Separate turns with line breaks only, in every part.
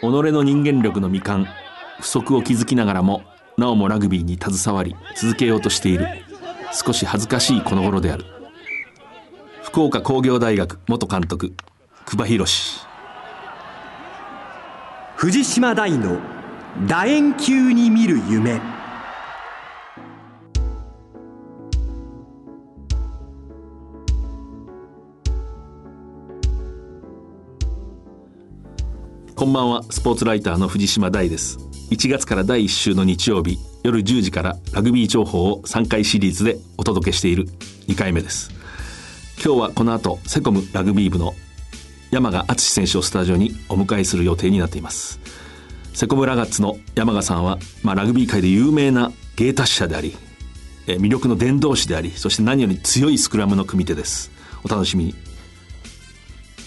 己の人間力の未完不足を築きながらもなおもラグビーに携わり続けようとしている。少し恥ずかしいこの頃である。福岡工業大学元監督久保博
藤島大の楕円球に見る夢。
こんばんは。スポーツライターの藤島大です。1月から第1週の日曜日夜10時からラグビー情報を3回シリーズでお届けしている2回目です。今日はこの後セコムラグビー部の山賀敦選手をスタジオにお迎えする予定になっています。セコムラガッツの山賀さんは、まあ、ラグビー界で有名な芸達者であり魅力の伝道師でありそして何より強いスクラムの組手です。お楽しみに。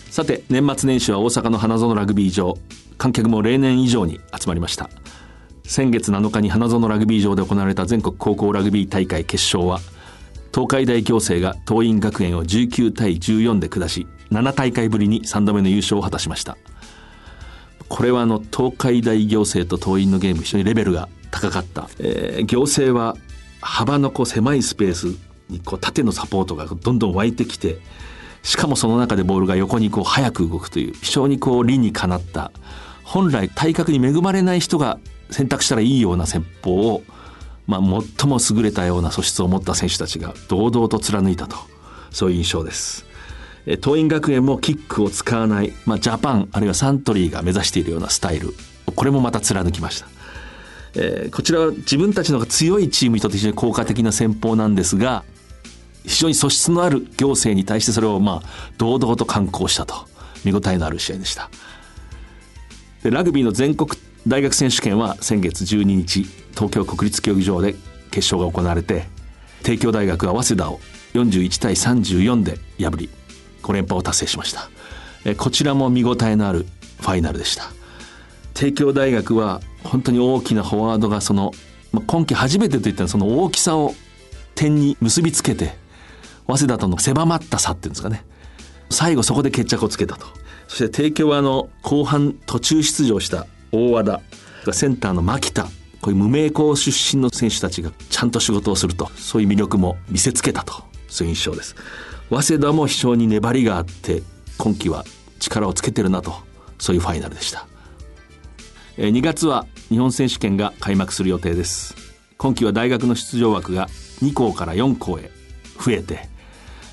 さて年末年始は大阪の花園ラグビー場。観客も例年以上に集まりました。先月7日に花園ラグビー場で行われた全国高校ラグビー大会決勝は東海大行政が桐蔭学園を19対14で下し7大会ぶりに3度目の優勝を果たしました。これはあの東海大行政と桐蔭のゲーム非常にレベルが高かった、えー、行政は幅のこう狭いスペースにこう縦のサポートがどんどん湧いてきてしかもその中でボールが横にこう速く動くという非常にこう理にかなった本来体格に恵まれない人が選択したらいいような戦法を、まあ、最も優れたような素質を持った選手たちが堂々と貫いたとそういう印象です。桐蔭学園もキックを使わない、まあ、ジャパンあるいはサントリーが目指しているようなスタイルこれもまた貫きました。えー、こちらは自分たちのが強いチームにとって非常に効果的な戦法なんですが非常に素質のある行政に対してそれをまあ堂々と敢行したと見応えのある試合でした。でラグビーの全国大学選手権は先月12日東京国立競技場で決勝が行われて帝京大学は早稲田を41対34で破り5連覇を達成しました。えこちらも見応えのあるファイナルでした。帝京大学は本当に大きなフォワードがそのまあ今季初めてといったその大きさを点に結びつけて早稲田との狭まった差っていうんですかね。最後そこで決着をつけたと。そして帝京はあの後半途中出場した大和田センターの牧田。こういう無名校出身の選手たちがちゃんと仕事をすると。そういう魅力も見せつけたと。そういう印象です。早稲田も非常に粘りがあって今季は力をつけてるなと。そういうファイナルでした。2月は日本選手権が開幕する予定です。今季は大学の出場枠が2校から4校へ増えて、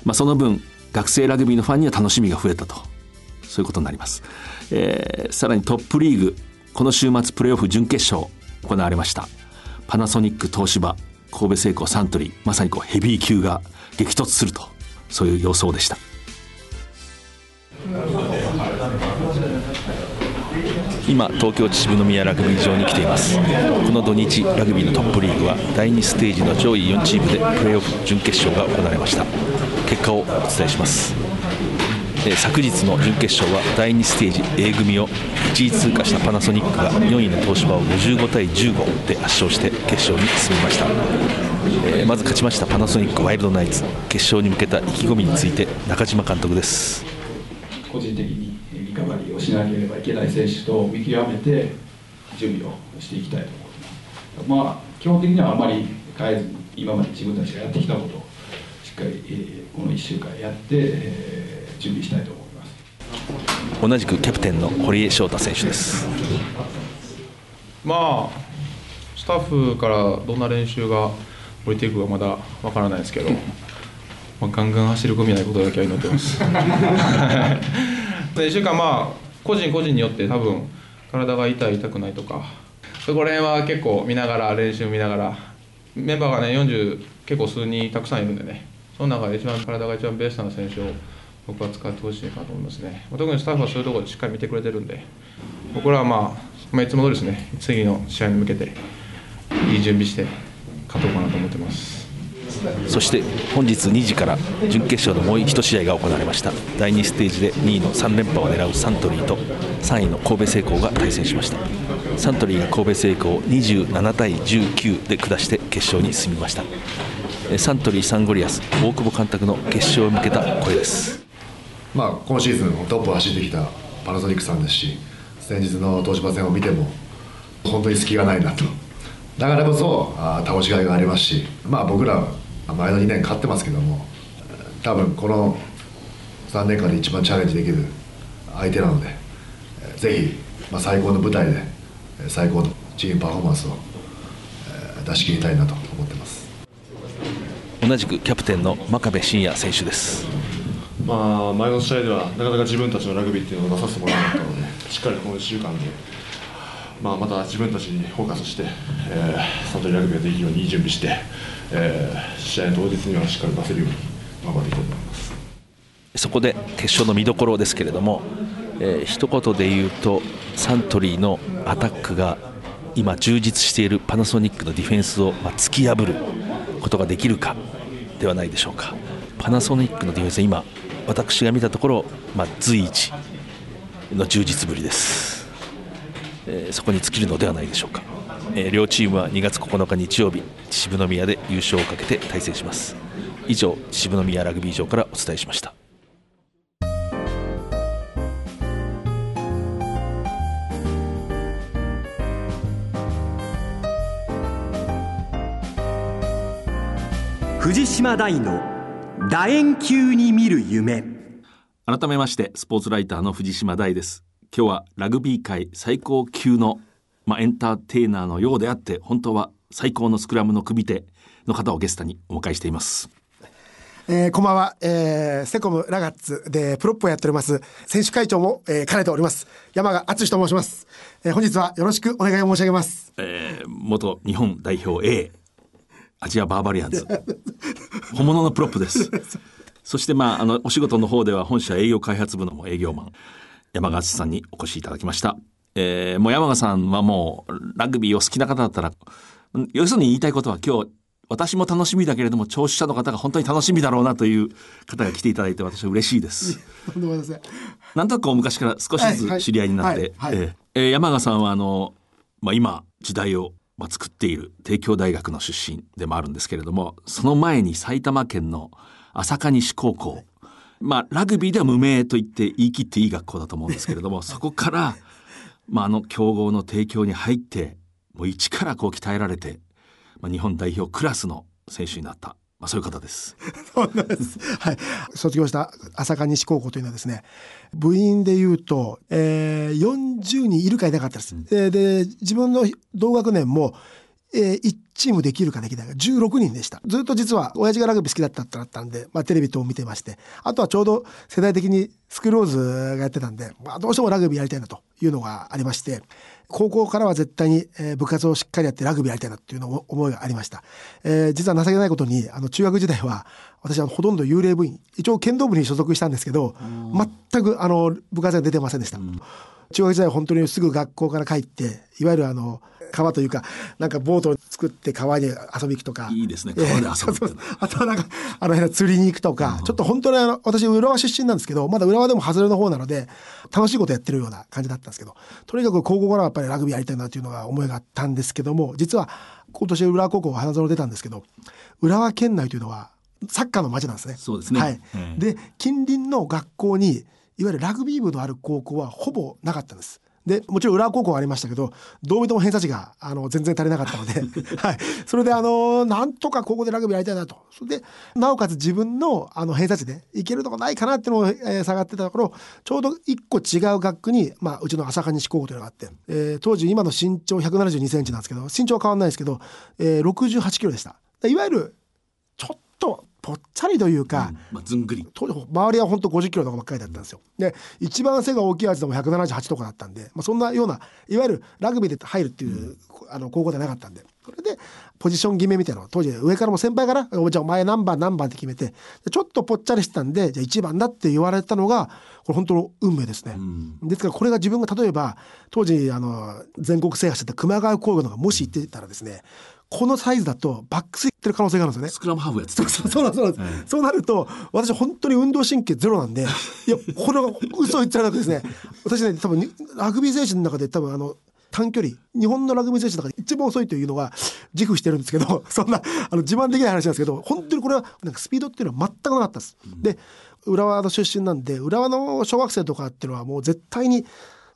まあ、その分学生ラグビーのファンには楽しみが増えたと。そういうことになります、えー、さらにトップリーグこの週末プレーオフ準決勝行われました。パナソニック東芝神戸製鋼サントリーまさにこうヘビー級が激突すると。そういう予想でした。今東京秩父宮ラグビー場に来ています。この土日ラグビーのトップリーグは第2ステージの上位4チームでプレーオフ準決勝が行われました。結果をお伝えします。昨日の準決勝は第2ステージ A 組を1位通過したパナソニックが4位の東芝を55対15で圧勝して決勝に進みました、まず勝ちましたパナソニックワイルドナイツ決勝に向けた意気込みについて中島監督です。
個人的に。をしなければいけない選手と見極めて準備をしていきたいと思います。まあ、基本的にはあまり変えずに今まで自分たちがやってきたことをしっかり、えこの1週間やって、え準備したいと思います。
同じくキャプテンの堀江翔太選手です。
まあスタッフからどんな練習が降りていくかまだわからないですけどまあ、ガンガン走り込みないことだけは祈ってます。1週間まあ個人個人によって多分体が痛い痛くないとか。そこら辺は結構見ながら練習見ながら。メンバーがね40結構数人たくさんいるんでね。その中で一番体が一番ベストな選手を僕は使ってほしいかと思いますね。特にスタッフはそういうところでしっかり見てくれてるんで。僕らはまあ、まあ、いつも通りですね。次の試合に向けていい準備して勝とうかなと思ってます。
そして本日2時から準決勝のもう1試合が行われました。第2ステージで2位の3連覇を狙うサントリーと3位の神戸製鋼が対戦しました。サントリーが神戸製鋼を27対19で下して決勝に進みました。サントリーサンゴリアス大久保監督の決勝を向けた声です。
まあ、今シーズントップを走ってきたパナソニックさんですし先日の東芝戦を見ても本当に隙がないなと。だからこそあ倒しがいがありますし、まあ、僕ら前の2年勝ってますけども多分この3年間で一番チャレンジできる相手なのでぜひ、まあ、最高の舞台で最高のチームパフォーマンスを出し切りたいなと思ってます。
同じくキャプテンの真壁真也選手です。
まあ、前の試合ではなかなか自分たちのラグビーっていうのを出させてもらわなかったので しっかりこの1週間で、まあ、また自分たちにフォーカスして、えー、サントリーラグビーができるようにいい準備して、えー、試合当日にはしっかり出せるように頑張っていきたいと思います。
そこで決勝の見どころですけれども、えー、一言で言うとサントリーのアタックが今充実しているパナソニックのディフェンスを、ま、突き破ることができるかではないでしょうか。パナソニックのディフェンス今私が見たところ、まあ、随一の充実ぶりです、えー、そこに尽きるのではないでしょうか、えー、両チームは2月9日日曜日秩父宮で優勝をかけて対戦します。以上秩父宮ラグビー場からお伝えしました。
藤島大の楕円球に見る夢。
改めましてスポーツライターの藤島大です。今日はラグビー界最高級の、まあ、エンターテイナーのようであって本当は最高のスクラムの組手の方をゲストにお迎えしています。
えー、こんばんは、えー、セコムラガッツでプロップをやっております。選手会長も、えー、兼ねております。山賀敦と申します、えー、本日はよろしくお願いを申し上げます、
えー、元日本代表 A アジアバーバリアンズ。本物のプロップです。そしてまああのお仕事の方では本社営業開発部の営業マン山川さんにお越しいただきました、えー、もう山川さんはもうラグビーを好きな方だったら要するに言いたいことは今日私も楽しみだけれども聴取者の方が本当に楽しみだろうなという方が来ていただいて私は嬉しいです。なんとなく昔から少しずつ知り合いになって、えー、山川さんはあの、まあ、今時代をまあ、作っている帝京大学の出身でもあるんですけれどもその前に埼玉県の朝霞西高校、まあラグビーでは無名と言って言い切っていい学校だと思うんですけれども そこから、まあ、あの強豪の帝京に入ってもう一からこう鍛えられて、まあ、日本代表クラスの選手になったまあ、そういう方です。
そうなんです。はい。卒業した朝霞西高校というのはですね、部員でいうと、えー、40人いるかいなかったです。うん、で、自分の同学年も、えー、1チームできるかできないか16人でした。ずっと実は親父がラグビー好きだったってなったんで、まあテレビ等を見てまして、あとはちょうど世代的にスクローズがやってたんで、まあどうしてもラグビーやりたいなというのがありまして、高校からは絶対に、えー、部活をしっかりやってラグビーやりたいなっていうの思いがありました。えー、実は情けないことに、あの中学時代は私はほとんど幽霊部員、一応剣道部に所属したんですけど、全くあの部活が出てませんでした。中学時代は本当にすぐ学校から帰って、いわゆるあの、川というか、なんかボートを作って川に遊び行くとか。
いいですね、川で遊ぶ、
あとはなんか、あの辺釣りに行くとか、ちょっと本当にあの、私浦和出身なんですけど、まだ浦和でも外れの方なので、楽しいことやってるような感じだったんですけど、とにかく高校からはやっぱりラグビーやりたいなっていうのが思いがあったんですけども、実は今年浦和高校花園出たんですけど、浦和県内というのは、サッカーの街なんですね。
そうですね。
はい。で、近隣の学校に、いわゆるラグビー部のある高校はほぼなかったんです。でもちろん浦和高校はありましたけどどう見ても偏差値があの全然足りなかったので、はい、それであのなんとか高校でラグビーやりたいなとそれでなおかつ自分のあの偏差値でいけるとこないかなっていうのを、えー、下がってたところちょうど一個違う学区に、まあ、うちの朝霞西高校というのがあって、えー、当時今の身長1 7 2センチなんですけど身長は変わんないですけど、えー、68キロでした。いわゆるちょっとぽっちゃりというか、
うん。まあ、ずんぐり。
周りは本当50キロとかばっかりだったんですよ。で一番背が大きいやつでも178とかだったんで、まあ、そんなようないわゆるラグビーで入るっていう、うん、あの高校ではなかったんで。それでポジション決めみたいなの当時上からも先輩から「おじゃあお前何番何番」って決めてちょっとぽっちゃりしてたんでじゃあ1番だって言われたのがこれ本当の運命ですね、うん、ですからこれが自分が例えば当時あの全国制覇してた熊谷工業のがもし行ってたらですねこのサイズだとバックスいってる可能性があるんですよね。
スクラムハーフやって
た、そうなんです。そうなんです、はい、そうなると、私本当に運動神経ゼロなんで、いや、これは嘘言っちゃうなくですね、私ね、多分ラグビー選手の中で多分あの、短距離日本のラグビー選手の中で一番遅いというのは自負してるんですけど そんなあの自慢できない話なんですけど本当にこれはなんかスピードっていうのは全くなかったです。うん、で浦和の出身なんで浦和の小学生とかっていうのはもう絶対に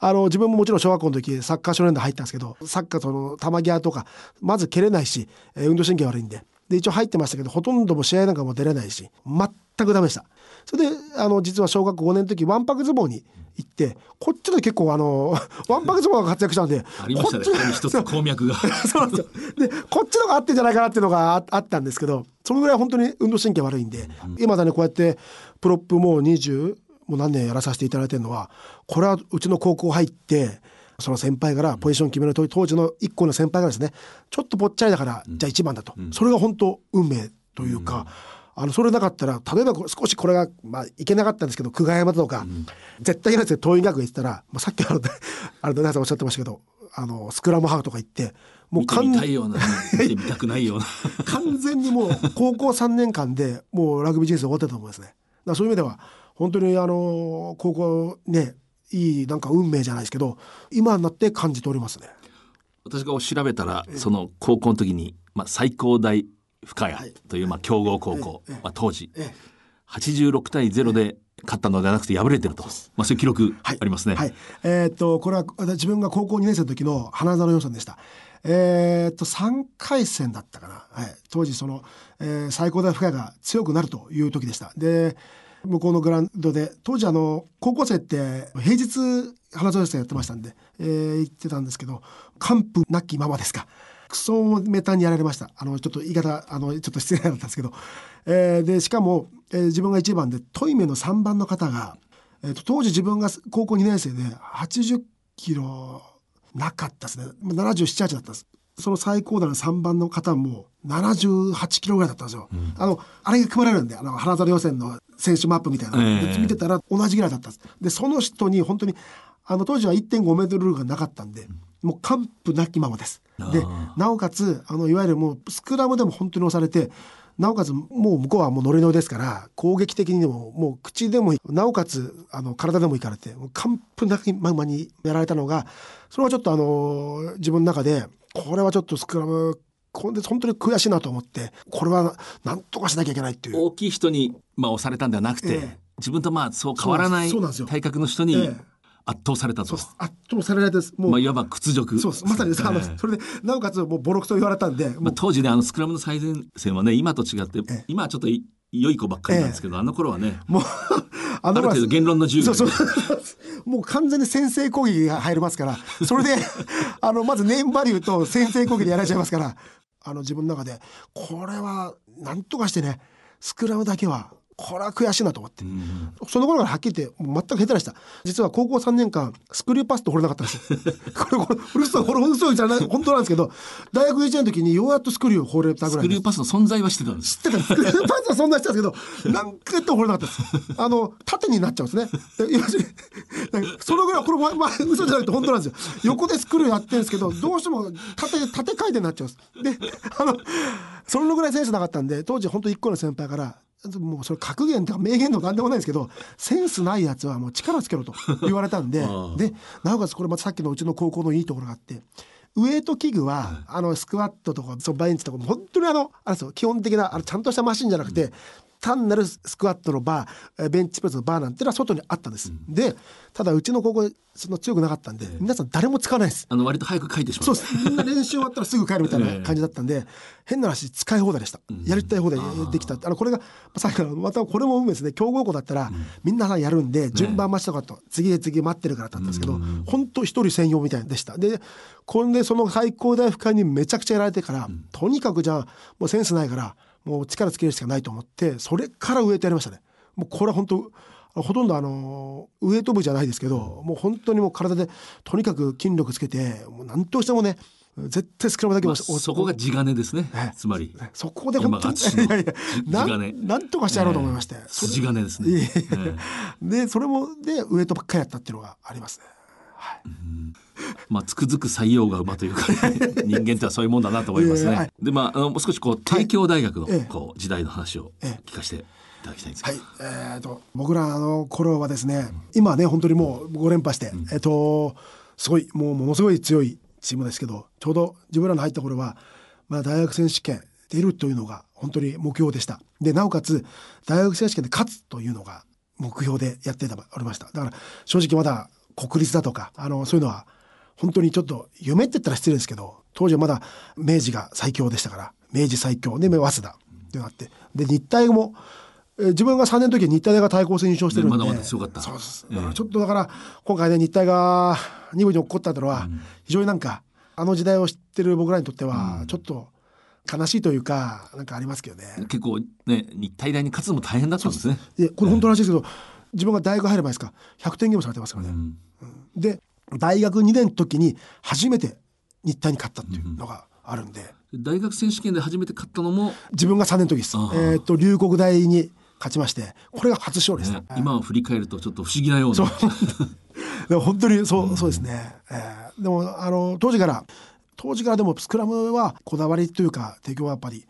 あの自分ももちろん小学校の時サッカー少年団入ったんですけどサッカーとの球際とかまず蹴れないし、えー運動神経悪いんで。で一応入ってましたけどほとんども試合なんかも出れないし全くダメでした。それであの実は小学校5年の時わんぱく相撲に行ってこっちで結構あの わんぱく相撲が活躍したんで
ありましたね。
こっち
に一つ鉱脈が。
そうなんですよ。で、こっちのが合ってんじゃないかなっていうのがああったんですけど、そのぐらい本当に運動神経悪いんで、今だね、こうやってプロップもう20、もう何年やらさせていただいてるのは、これはうちの高校入って、その先輩からポジション決めると当時の一個の先輩がですね、ちょっとぽっちゃりだから、じゃあ一番だと。それが本当運命というか、あのそれなかったら例えばこ少しこれが、まあ、いけなかったんですけど久我山とか、絶対いけないですよ桐蔭学園行ってたら、まあ、さっきあの あの皆さんおっしゃってましたけどあのスクラムハーフとか行ってもう 完全にもう高校3年間でもうラグビー人生終わってたと思いますね。だそういう意味では本当にあの高校ねいいなんか運命じゃないですけど今になって感じておりますね。
私が調べたらその高校の時に、まあ、最高大深谷というまあ強豪高校、まあ、当時
ええ
86対0で勝ったのではなくて敗れてると、まあ、そういう記録ありますね。
はい。えーっと、これは私自分が高校2年生の時の花園予選でした。えーっと、3回戦だったかな。はい。当時その、えー最高大深谷が強くなるという時でした。で、向こうのグラウンドで、当時あの、高校生って平日花園予選やってましたんで、えー行ってたんですけど、完封なきままですか。クソメタにやられました。あの、ちょっと言い方、あの、ちょっと失礼だったんですけど、えーで、しかも、えー自分が1番で、トイメの3番の方が、えーと当時自分が高校2年生で80キロなかったですね77、8だったんですその最高段の3番の方も78キロぐらいだったんですよ、あのあれが組まれるんであの花園予選の選手マップみたいな。の、
ええ。
で見てたら同じぐらいだったんです。でその人に本当にあの当時は1.5メートルルールがなかったんで、もう完膚なきままです。でなおかつあのいわゆるもうスクラムでも本当に押されてなおかつもう向こうはもうノリノリですから攻撃的にでももう口でもなおかつあの体でもいかれて完膚なきままにやられたのがそれはちょっとあの自分の中でこれはちょっとスクラムこれで本当に悔しいなと思ってこれはなんとかしなきゃいけないっていう。
大きい人に、まあ、押されたんではなくて、
ええ。
自分とまあそう変わらない
そうなんですよ。
体格の人に
ええ。
圧倒されたと、
圧倒されられてもう、
まあ、いわば屈辱。
そうです。まさにあの
ええ。
それでなおかつもうボロクソ言われたんでも
まあ、
う。
当時ねあのスクラムの最前線はね今と違って、
ええ。
今はちょっとい良い子ばっかりなんですけど、あの頃はね
もうあ
ある程度言論の自由が
そうそう。もう完全に先制攻撃が入りますからそれで あのまずネームバリューと先制攻撃でやられちゃいますからあの自分の中で。これはなんとかしてねスクラムだけはこれは悔しいなと思って、その頃からはっきり言って全く下手でした実は高校3年間スクリューパスと掘れなかったんですよ これこれ嘘これ嘘じゃない本当なんですけど大学1年の時にようやっとスクリューを掘れたぐらい
スクリューパスの存在は知ってたんです
知ってたんです。パンツはそんなしてたんですけど、何回やっても掘れなかったです。あの、縦になっちゃうんですね。そのぐらい、これ、ま、ま嘘じゃなくて本当なんですよ。横でスクリューやってるんですけど、どうしても縦、縦回転になっちゃうんです。で、あの、そのぐらいセンスなかったんで、当時本当一個の先輩から、もうそれ格言とか名言とか何でもないんですけど、センスないやつはもう力つけろと言われたんで、で、なおかつこれまたさっきのうちの高校のいいところがあって、ウエイト器具は、あのスクワットとかそうバインチとか本当にあのあれですよ基本的なあのちゃんとしたマシンじゃなくて、単なるスクワットのバーえーベンチプレスのバーなんていうのは外にあったんです、でただうちの高校その強くなかったんで、皆さん誰も使わないです。
あの割と早く書いてしま
そうです。みんな練習終わったらすぐ帰るみたいな感じだったんで、変な話使い放題でした、やりたい放題できた。あのこれがさっきからまたこれも運命ですね。強豪校だったら、みんなやるんで順番待ちとかと、次へ次待ってるからだったんですけど、本当一人専用みたいでした。でこれでその最高大深にめちゃくちゃやられてから、とにかくじゃあもうセンスないからもう力つけるしかないと思ってそれからウエイトやりましたね。もうこれは本当ほとんどあのウエイト部じゃないですけど、もう本当にもう体でとにかく筋力つけてもう何としてもね絶対スクラムだけ
ま
は
あそこが地金ですね、
ええ。
つまり。
そこで本当にいやいや
地
な
金。
んなんとかしてやろうと思いまして、それ
筋金ですね。
いえいえ
え
でそれもでウエイトばっかりやったっていうのがありますね。
まあつくづく採用が馬というか、人間ってはそういうもんだなと思いますね。
いやいやはい。
でまああのもう少しこう帝京大学の
ええ
こう時代の話を
ええ。
聞かせていただきたいんですけ
は
ど、
い、えー、と僕らの頃はですね今はね本当にもう5連覇して、えっ、とすごいもうものすごい強いチームですけどちょうど自分らの入った頃は、まあ、大学選手権出るというのが本当に目標でした。でなおかつ大学選手権で勝つというのが目標でやってたおりました。だから正直まだ国立だとかあのそういうのは本当にちょっと夢って言ったら失礼ですけど当時はまだ明治が最強でしたから明治最強で早稲田っていうのがあってで日体もえー自分が3年の時は日体大が対抗戦優勝してるんで、
ねまだまだ強かった。
そうです、
ええ。
だからちょっとだから今回ね日体が2部に落っこったというのは非常になんかあの時代を知ってる僕らにとってはちょっと悲しいというかなんかありますけどね。
結構ね日体大に勝つのも大変だったんですね。
でこれ本当らしいですけど、自分が大学入る前ですか？100点ゲームされてますからね。
うん。
で大学2年の時に初めて日体に勝ったっていうのがあるんで、
大学選手権で初めて勝ったのも、ね、
自分が3年の時です。えっ、と龍谷大に勝ちましてこれが初勝利です。
今を振り返るとちょっと不思議なような。
そう。でも本当にそうそうですね。えー。でもあの当時から当時からでもスクラムはこだわりというか提供はやっぱりや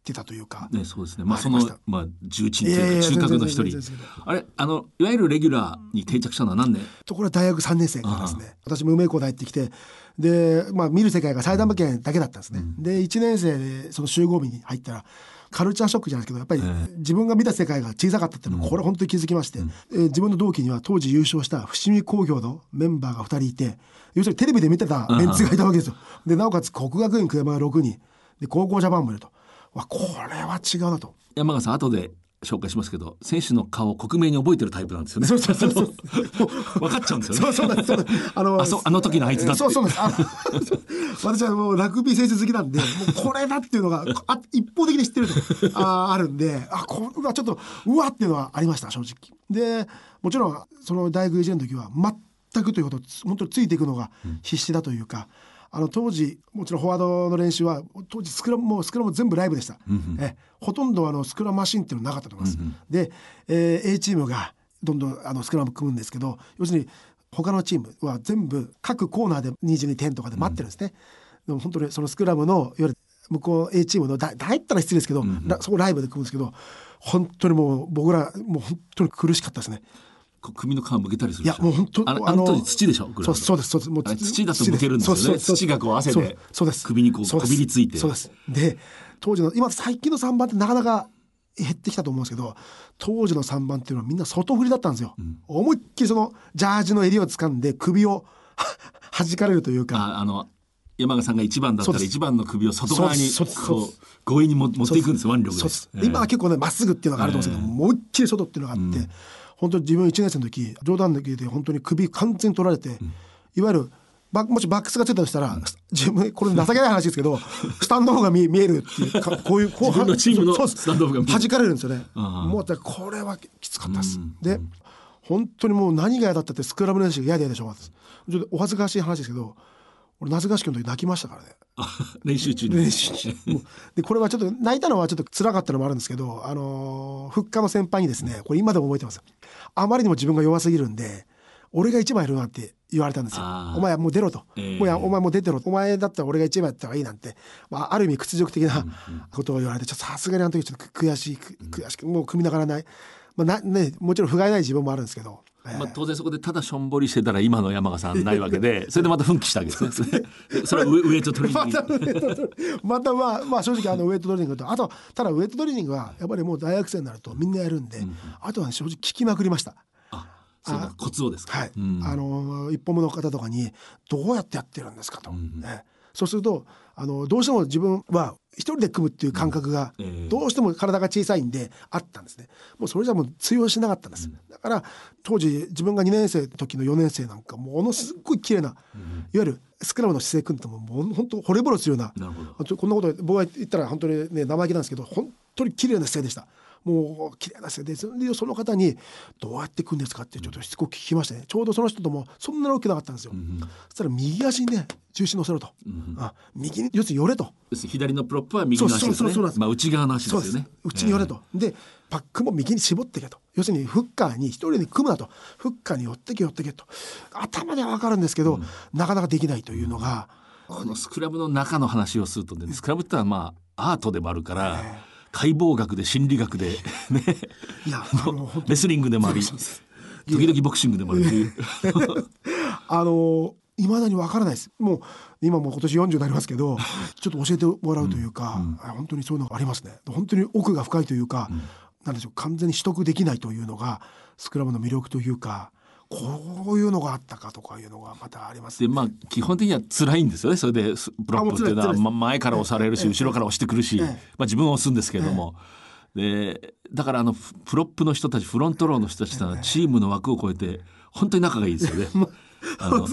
ってたというか。
ね、そうですね。まあ、その
ま
あ、重鎮と
い
うか、中核の一人。あれ、あの、いわゆるレギュラーに定着したのは何年？
ところが大学3年生からですね。私も梅高大行ってきてで、まあ、見る世界が埼玉県だけだったんですね、で1年生でその集合日に入ったらカルチャーショックじゃないですけどやっぱり
え
自分が見た世界が小さかったっていうのはこれ本当に気づきまして、えー自分の同期には当時優勝した伏見工業のメンバーが2人いて要するにテレビで見てたメンツがいたわけですよ。でなおかつ国学院久山が6人。で高校ジャパンもいるとわこれは違うなと。
山川さん、後で紹介しますけど、選手の顔を克明に覚えてるタイプなんですよね。
そうそうそうそう
分かっちゃうんですよね。
そうそうそうあの
あそうあの時のあいつだって
そうそうで私はもうラグビー選手好きなんでもうこれだっていうのがあ一方的に知ってるとああるんであこれはちょっとうわっていうのはありました正直でもちろんその大学1年の時は全くということ本当についていくのが必死だというか、あの当時もちろんフォワードの練習は当時スクラムもスクラム全部ライブでした、えほとんどあのスクラムマシンっていうのはなかったと思います、で、えー A チームがどんどんあのスクラム組むんですけど要するに他のチームは全部各コーナーで22点とかで待ってるんですね、でも本当にそのスクラムのいわゆる向こう A チームのだ大ったら失礼ですけど、ラそこライブで組むんですけど本当にもう僕らもう本当に苦しかったですね
首の皮むけたりする
いやもう本当
あのあの土でしょ？
そうそうですそうです。もう
土だとむけるんですよね。土がこう汗で。
そうです
首にこうこびりついて。
そうです。で当時の今最近の3番ってなかなか減ってきたと思うんですけど当時の3番っていうのはみんな外振りだったんですよ、思いっきりそのジャージの襟を掴んで首を 弾かれるというか。
ああの山川さんが一番だったら一番の首を外側にこう強引にも持っていくんですよ腕力で。
今は結構ねまっすぐっていうのがあると思うんですけど、思いっきり外っていうのがあって、本当に自分1年生の時冗談抜きで本当に首完全に取られて、いわゆるバもしバックスがついたとしたら、自分これ情けない話ですけど スタンドオフが見見えるっていうかこういうこう
自分のスタンドオフが
弾かれるんですよね。もうこれはきつかったです、で本当にもう何が嫌だったってスクラム練習が嫌で嫌でしょうがないです。ちょっとお恥ずかしい話ですけど俺夏合宿の時泣きましたからね。
練習中に。
練習中。でこれはちょっと泣いたのはちょっと辛かったのもあるんですけど、あのー、復活の先輩にですねこれ今でも覚えてます。あまりにも自分が弱すぎるんで俺が一番いるなって言われたんですよ。お前はもう出ろと、
ええ
もうやお前もう出てろお前だったら俺が一番やったらいいなんて、まあ、ある意味屈辱的なことを言われてちょっとさすがにあの時ちょっと悔しいく悔しくもう組みながらない、まあなね、もちろん不甲斐ない自分もあるんですけど、ええ
まあ、当然そこでただしょんぼりしてたら今の山川さんないわけでそれでまた奮起したわけですね。そ れはウエイトトレー
ま
ニン
た
グ。
またまあまあ正直あのウエイトトレーニングとあとただウエイトトレーニングはやっぱりもう大学生になるとみんなやるんで、あとは、ね、正直聞きまくりました。
あそうかコツをですか。
はい、
うん。
あの一歩目の方とかにどうやってやってるんですかと、ねそうするとあのどうしても自分は一人で組むっていう感覚が、
ええ
どうしても体が小さいんであったんですね。もうそれじゃもう通用しなかったんです、だから当時自分が2年生の時の4年生なんかものすごい綺麗な、いわゆるスクラムの姿勢組んでももう本当惚れ惚れするようなこんなこと僕が言ったら本当にね生意気なんですけど本当に綺麗な姿勢でしたもう綺麗な姿勢でそれでその方にどうやって組んですかってちょっとしつこく聞きましてね。ちょうどその人ともそんなに大きくなかったんですよ、そしたら右足にね重心乗せろと、あ右に要するに寄れと。
左のプロップは右の足ですね。
そうそうそうそう。なんです
まあ内側の足
そうです。
よね
内に寄れと、でパックも右に絞ってけと。要するにフッカーに一人で組むなと。フッカーに寄ってけ寄ってけと。頭では分かるんですけど、なかなかできないというのが、
このスクラムの中の話をするとねスクラムってのはまあアートでもあるから解剖学で心理学で ね。
いやあの
レスリングでもあり時々ボクシングでもあるという。
あのいまだにわからないです。もう今もう今年40になりますけどちょっと教えてもらうというか、あ本当にそういうのがありますね。本当に奥が深いというか、なんでしょう完全に習得できないというのがスクラムの魅力というかこういうのがあったかとかいうのがまたあります
でまあ基本的には辛いんですよね。それでプロップっていうのはま前から押されるし
ええ。
後ろから押してくるし、
ええ。
まあ、自分は押すんですけれども、でだからあのプロップの人たちフロントローの人たちというのはチームの枠を超えて本当に仲がいいですよね。あの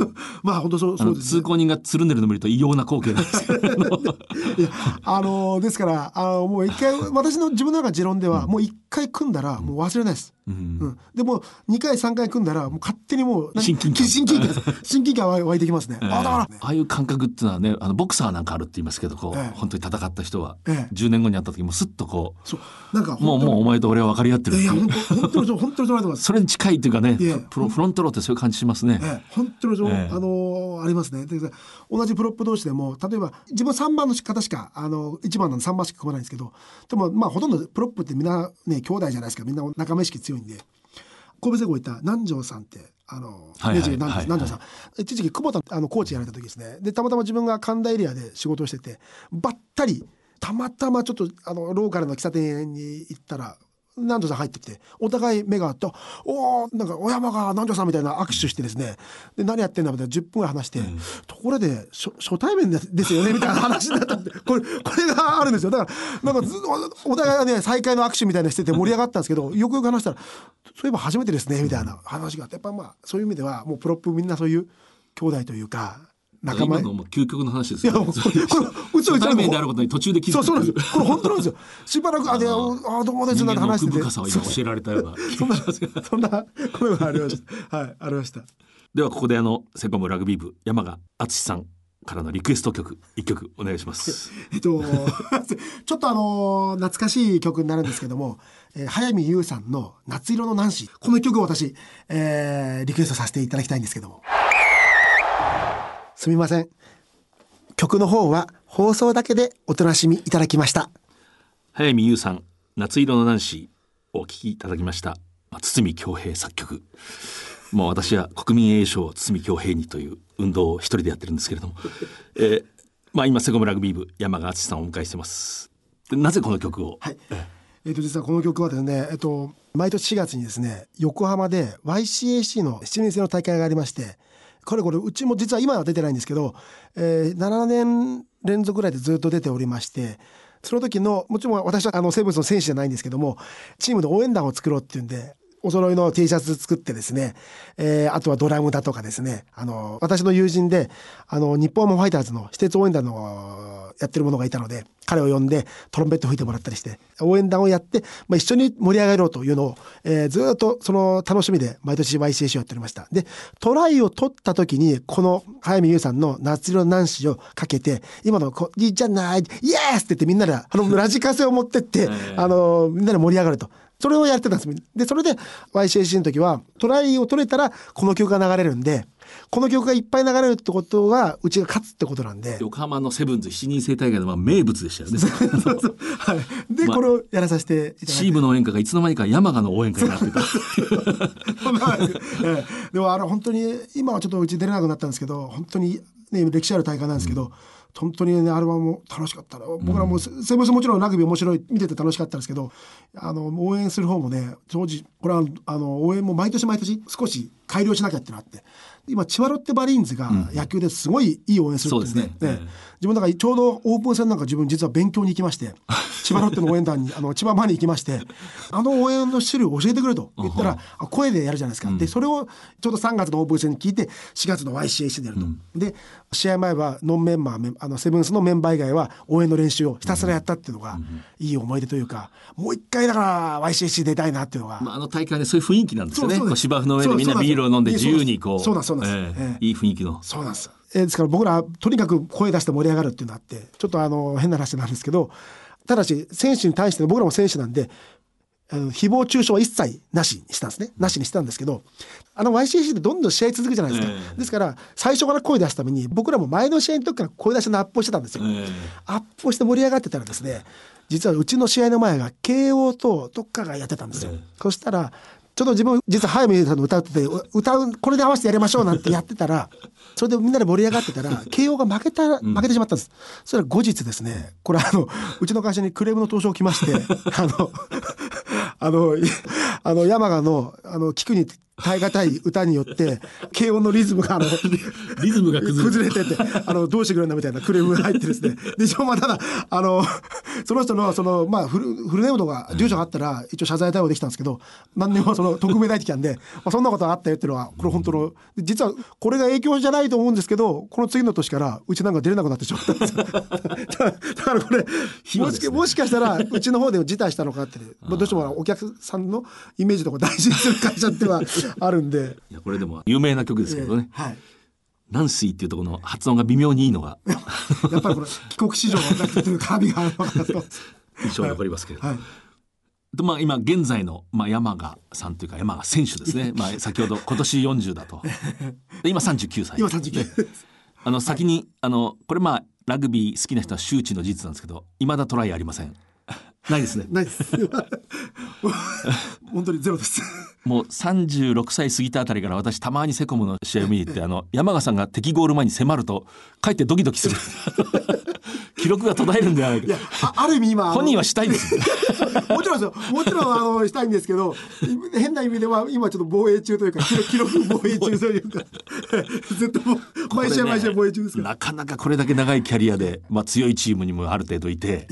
まあ本当そうそうです、ね、
通行人がつるんでるのを見ると異様な光景なんですけど
あのですからあのもう一回私の自分の中の持論では、もう一回組んだらもう忘れないです。うん。でも2回3回組んだらもう勝手にもう何
親近感。
親近感親近感湧いてきますね。あだから。
ああいう感覚っていうのはねあのボクサーなんかあるって言いますけどこう、
ええ。
本当に戦った人は、
ええ。
10年後に会った時もスッとこ
そう。なんか
うもうもうお前と俺は分かり合ってるっていう。
いや本当本当に本当にそうなってます。
それに近いっていうかねプロフロントローってそういう感じしますね。
ええ、本当にそう、
ええ。
あのーありますね。で同じプロップ同士でも例えば自分3番の方しかあの1番の3番しか組まないんですけどでもまあほとんどプロップってみんなね兄弟じゃないですかみんな仲間意識強いんで神戸製鋼いた南條さんってあの、
はいはい
明治南條
はい
南條さん、一時期久保田あのコーチやられた時ですね。でたまたま自分が神田エリアで仕事をしててばったりたまたまちょっとあのローカルの喫茶店に行ったら南條さん入ってきてお互い目が合って「おおなんか小山が南條さん」みたいな握手してですね。で何やってんだみたいな10分ぐらい話して、ところで初初対面でですよねみたいな話になったんでこれこれがあるんですよ。だからなんかずお互いがね再会の握手みたいなのしてて盛り上がったんですけどよくよく話したらそういえば初めてですねみたいな話があってやっぱまあそういう意味ではもうプロップみんなそういう兄弟というか仲間
今のもう究極の話ですよ、ね。
いやこれこれ嘘
初対面であることに途中で気づく。
そうそうなんですよ。これ本当なんですよ。しばらくあでああどうもですなんて話してて。
深さを今教えられたような。気
そんなそんな声がありました。はいありました。
ではここであのセコムラグビー部山賀敦さんからのリクエスト曲一曲お願いします。
えっと ちょっとあの懐かしい曲になるんですけども、えー早見優さんの夏色のナンシー。この曲を私、えーリクエストさせていただきたいんですけどもすみません。曲の方は放送だけでお楽しみいただきました。
早見優さん夏色のナンシーをお聴きいただきました、まあ、堤恭平作曲。もう私は国民栄誉賞を堤恭平にという運動を一人でやってるんですけれども、えーまあ今セコムラグビー部山賀敦さんをお迎えしてます。でなぜこの曲を、
はい。えっ、と実はこの曲はですね、えっ、と毎年4月にですね、横浜で YCAC の7人制の大会がありまして、これこれうちも実は今は出てないんですけど、えー7年連続ぐらいでずっと出ておりまして。その時のもちろん私はあのセブンスの選手じゃないんですけどもチームで応援団を作ろうっていうんでお揃いの T シャツ作ってですね、えーあとはドラムだとかですねあの私の友人であの日本ハムファイターズの施設応援団のやってる者がいたので彼を呼んでトロンペット吹いてもらったりして応援団をやって、まあ、一緒に盛り上がろうというのを、えーずーっとその楽しみで毎年 YCAC をやっておりましたでトライを取った時にこの早見優さんの「夏色のナンシー」をかけて今のこ「いいじゃないイエース!」って言ってみんなであのラジカセを持ってって、あのみんなで盛り上がると。それをやってたんです。で、それで YCAC の時はトライを取れたらこの曲が流れるんで、この曲がいっぱい流れるってことはうちが勝つってことなんで。
横浜のセブンズ7人制大会のまあ名物でしたよね
そうそうはい。で、
まあ
これをやらさせていただいて。
チームの応援歌がいつの間にか山賀の応援歌になってた
でもあの本当に今はちょっとうち出れなくなったんですけど本当に、ね、歴史ある大会なんですけど、本当にねアルバムも楽しかったな。僕らもセセブンスもちろんラグビー面白い見てて楽しかったんですけどあの応援する方もね当時これはあの応援も毎年毎年少し改良しなきゃっていうのがあって今千葉ロッテマリーンズが野球ですごいいい応援するっていうんで,、
そうですね。ええ。
自分なんかちょうどオープン戦なんか自分実は勉強に行きまして 千葉ロッテの応援団にあの千葉マに行きましてあの応援の種類を教えてくれと言ったらあ声でやるじゃないですか、でそれをちょうど3月のオープン戦に聞いて4月の YCAC でやると、で試合前はノンメンバーあのセブンスのメンバー以外は応援の練習をひたすらやったっていうのがいい思い出というかもう一回だから YCAC 出たいなっていうのが、
まあ、あの大会はねそういう雰囲気なんですよね。芝生の上でみんなビールを飲んで自由にこう。
そうなんですです。
ええ。
ええ。
いい雰囲気の。
そうなんです。えーですから僕らとにかく声出して盛り上がるっていうのがあってちょっとあの変な話なんですけどただし選手に対して僕らも選手なんであの誹謗中傷は一切なしにしたんですね。なしにしてたんですけどあの YCC でどんどん試合続くじゃないですか、
ええ。
ですから最初から声出すために僕らも前の試合の時から声出しのアップをしてたんですよ、
ええ。
アップをして盛り上がってたらですね実はうちの試合の前が慶応とどっかがやってたんですよ、そしたらちょっと自分実は早見優さんの歌っててう歌うこれで合わせてやりましょうなんてやってたら それでみんなで盛り上がってたら慶応が負けた負けてしまったんです、それは後日ですね。これあのうちの会社にクレームの投書を来ましてあの あの あの山賀のあの聞くに耐え難い歌によって軽音のリズムがあの
リズムが崩れ
て。てあのどうしてくれるんだみたいなクレームが入ってですね。で一応まあただあのその人のそのまあフルフルネームとか住所があったら一応謝罪対応できたんですけど何年もその匿名抱いてきたんで、まあ、そんなことがあったよっていうのはこれ本当の実はこれが影響じゃないと思うんですけどこの次の年からうちなんか出れなくなってしまったんですよ。だからこれもしかもしかしたらうちの方でも辞退したのかって、まあ、どうしてもお客さんのイメージとか大事にする会社っては あるんで。
いやこれでも有名な曲ですけどね、
はい
ナンシーっていうところの発音が微妙にいいのが
やっぱりこれ帰国子女のなんかちょっとカービがあるのかなと。
印象に残りますけれど、
はい。
でまあ、今現在の、まあ、山賀さんというか山賀選手ですね、まあ、先ほど今年40だとで今39歳
今39です。
あの先に、あのこれまあラグビー好きな人は周知の事実なんですけど未だトライありませんないですね
ないです。本当にゼロです。
もう36歳過ぎたあたりから私たまにセコムの試合を見に行ってあの山賀さんが敵ゴール前に迫るとかえってドキドキする 記録が途絶えるんではないか
いや、あある意味今。
本人はしたいんですよ
もちろんですよ。もちろん、あの、したいんですけど、変な意味では、今ちょっと防衛中というか、記録防衛中というか、ずっと毎試合毎試合防衛中ですから。
なかなかこれだけ長いキャリアで、まあ、強いチームにもある程度いて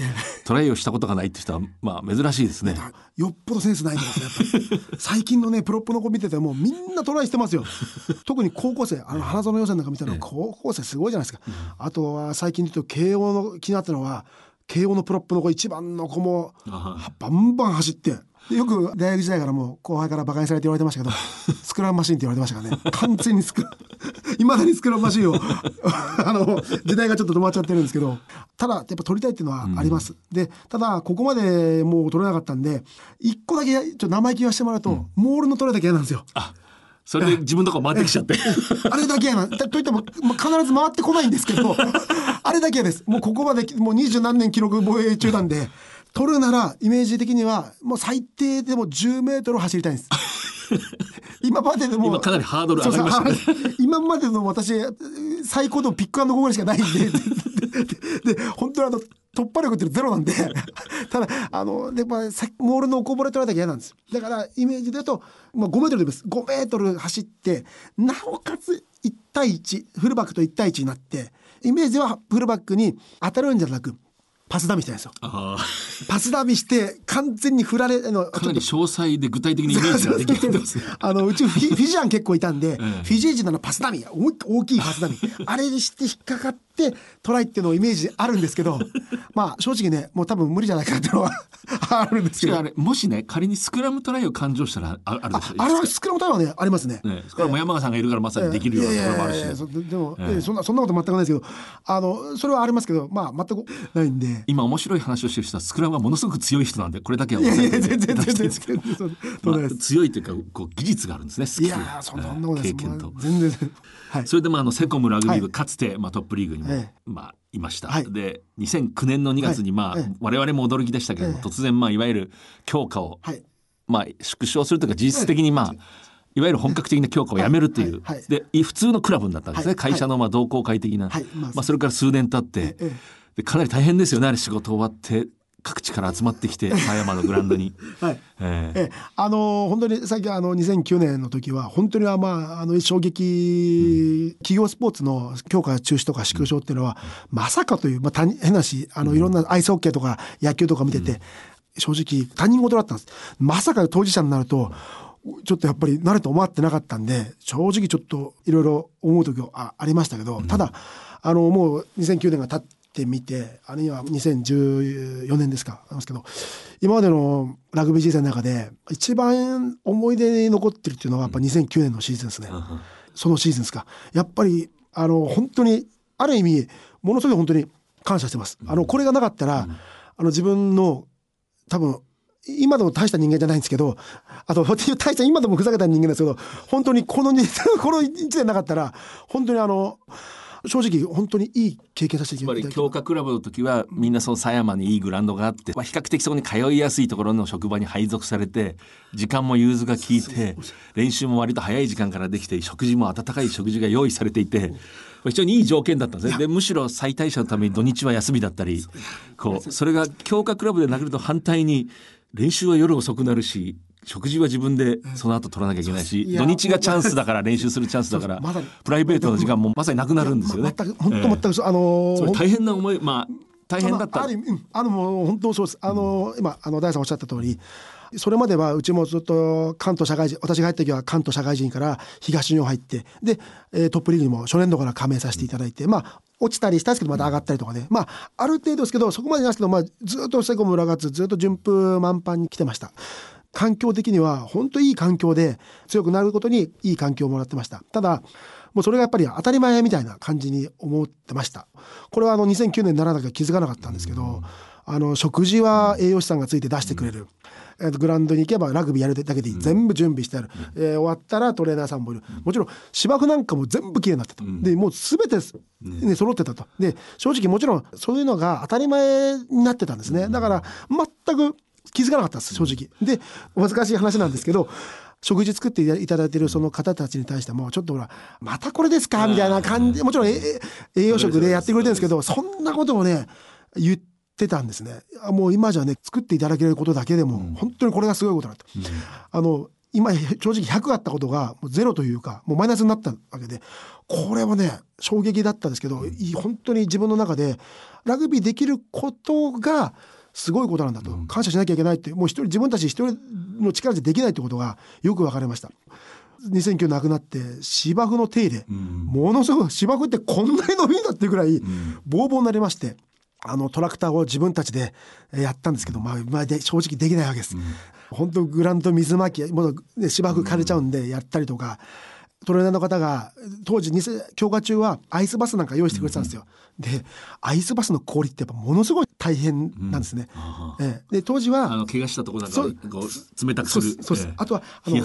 トライをしたことがないって人は、まあ、珍しいですね。
よっぽどセンスないんですね 最近のねプロップの子見ててもみんなトライしてますよ。特に高校生あの花園予選なんか見たら高校生すごいじゃないですか、あとは最近で言うと慶応の気になったのは慶応のプロップの子一番の子も
あ
バンバン走ってでよく大学時代からもう後輩から馬鹿にされて言われてましたけど スクラムマシンって言われてましたからね。完全にスクラいまだにスクラムマシンをあの時代がちょっと止まっちゃってるんですけどただやっぱ取りたいっていうのはあります、でただここまでもう取れなかったんで一個だけちょっと生意気言わせてもらうと、モールのトライだけ嫌なんですよ。
それで自分のとこ回ってきちゃって。
あれだけやな。とといっても、まあ、必ず回ってこないんですけど、あれだけです。もうここまで、もう二十何年記録防衛中なんで、取るなら、イメージ的には、もう最低でも10メートル走りたいんです。今まででも。
今かなりハードル上がりましたね
今までの私、最高でもピックアンドゴールしかないんで、で、で本当にあの、突破力ってゼロなんで、ただ、あの、やっぱ、さモールのこぼれ取られたら嫌なんです。だから、イメージだと、まあ、5メートルでです。5メートル走って、なおかつ1対1、フルバックと1対1になって、イメージはフルバックに当たるんじゃなく、パスダミしたいんですよ。
あ
パスダミして、完全に振られ、あの、
ーかなり詳細で具体的にイメージができてますね。
あのうちフィフィジアン結構いたんで、
ええ。
フィジー人のパスダミ大大きいパスダミあれにして引っかかってトライっていうのをイメージあるんですけど まあ正直ねもう多分無理じゃないかっていうのは あるんですけど。
もあれもしね仮にスクラムトライを勘定したらああるでしょ？
あれはスクラムタイムはねありますね。
ね、これも山川さんがいるからまさにできるようなところもあるし、
いやいやいやそでも、
ええ。
ええそんなそんなこと全くないですけどあのそれはありますけどまあ全くないんで。
今面白い話をしてる人はスクラムがものすごく強い人なんでこれだけは
全然全然全然
まあ、強いというかこう技術があるんですねスキル。
いやーそんなそんなことないです。
経験と。
もう全然。はい
それでまああのセコムラグビー部、
はい
かつてまあトップリーグにまあいました、
はい。
で2009年の2月にまあ、我々も驚きでしたけども、
ええ。
突然まあいわゆる強化を、
はい。
まあ縮小するというか実質的にまあ、い。わゆる本格的な強化をやめるっていう、でい普通のクラブになったんですね、
はい。
会社のまあ同好会的な、
はい。まあ
まあ、それから数年経って、
ええ。
でかなり大変ですよねあれ仕事終わって各地から集まってきて狭山のグラウンドに。
はい。
ええ。
ええ、あの本当にさっきあの2009年の時は本当にはまああの衝撃、企業スポーツの強化中止とか縮小っていうのは、まさかという、まあ、変なしあのいろんなアイスホッケーとか野球とか見てて、正直他人事だったんです。まさか当事者になるとちょっとやっぱり慣れと思ってなかったんで正直ちょっといろいろ思う時はあありましたけど、ただあのもう2009年が経ってみてあるいは2014年ですかなんですけど今までのラグビー人生の中で一番思い出に残ってるっていうのはやっぱ2009年のシーズンですね、そのシーズンですか。やっぱりあの本当にある意味ものすごい本当に感謝してます。あのこれがなかったら、あの自分の多分今でも大した人間じゃないんですけどあと大した今でもふざけた人間ですけど本当にこのに この1年なかったら本当にあの正直本当にいい経験させていただき
強化クラブの時はみんなその狭山にいいグラウンドがあって、まあ、比較的そこに通いやすいところの職場に配属されて時間も融通が効いて練習も割と早い時間からできて食事も温かい食事が用意されていて非常にいい条件だったんですね。でむしろ再退者のために土日は休みだったりこうそれが強化クラブでなくると反対に練習は夜遅くなるし食事は自分でその後取らなきゃいけないし、土日がチャンスだから練習するチャンスだからプライベートの時間もまさになくなるんですよね。
ま全く本当全くあの
大変な思いまあ大変だった。
あるあのもう本当そうです。あの、今あの大さんおっしゃった通り、それまではうちもずっと関東社会人、私が入った時は関東社会人から東日本入って、で、えートップリーグにも初年度から加盟させていただいて、まあ落ちたりしたんですけどまた上がったりとかね、まあある程度ですけどそこまでなんですけど、まあずっとセコム裏がつずっと順風満帆に来てました。環境的には本当いい環境で強くなることにいい環境をもらってました。ただもうそれがやっぱり当たり前みたいな感じに思ってました。これはあの2009年にならなきゃ気づかなかったんですけど、あの食事は栄養士さんがついて出してくれる。えーとグラウンドに行けばラグビーやるだけで全部準備してある、えー終わったらトレーナーさんもいる。もちろん芝生なんかも全部綺麗になってた、でもう全て、ね、揃ってたと。で正直もちろんそういうのが当たり前になってたんですね。だから全く気づかなかったです正直。でお恥ずかしい話なんですけど食事作っていただいてるその方たちに対してもちょっとほらまたこれですか？みたいな感じでもちろんええ栄養食でやってくれてるんですけどそんなことをね言ってたんですね。あもう今じゃね作っていただけることだけでも本当にこれがすごいことだと、あの今正直100あったことがもうゼロというかもうマイナスになったわけでこれはね衝撃だったんですけど、い本当に自分の中でラグビーできることがすごいことなんだと、感謝しなきゃいけないって。もう一人自分たち一人の力でできないってことがよく分かりました。2009亡くなって芝生の手入れ、ものすごい芝生ってこんなに伸びるんだっていうぐらいボーボーになりましてあのトラクターを自分たちでえーやったんですけど、まあ、まあで正直できないわけです。本当グラウンド水まきもう、ね、芝生枯れちゃうんでやったりとか、トレーナーの方が当時偽強化中はアイスバスなんか用意してくれてたんですよ。でアイスバスの氷ってやっぱものすごい大変なんですね。ええ。で当時は
あの怪我したところなんか冷たくする。
そうです。あとはあの
ええ。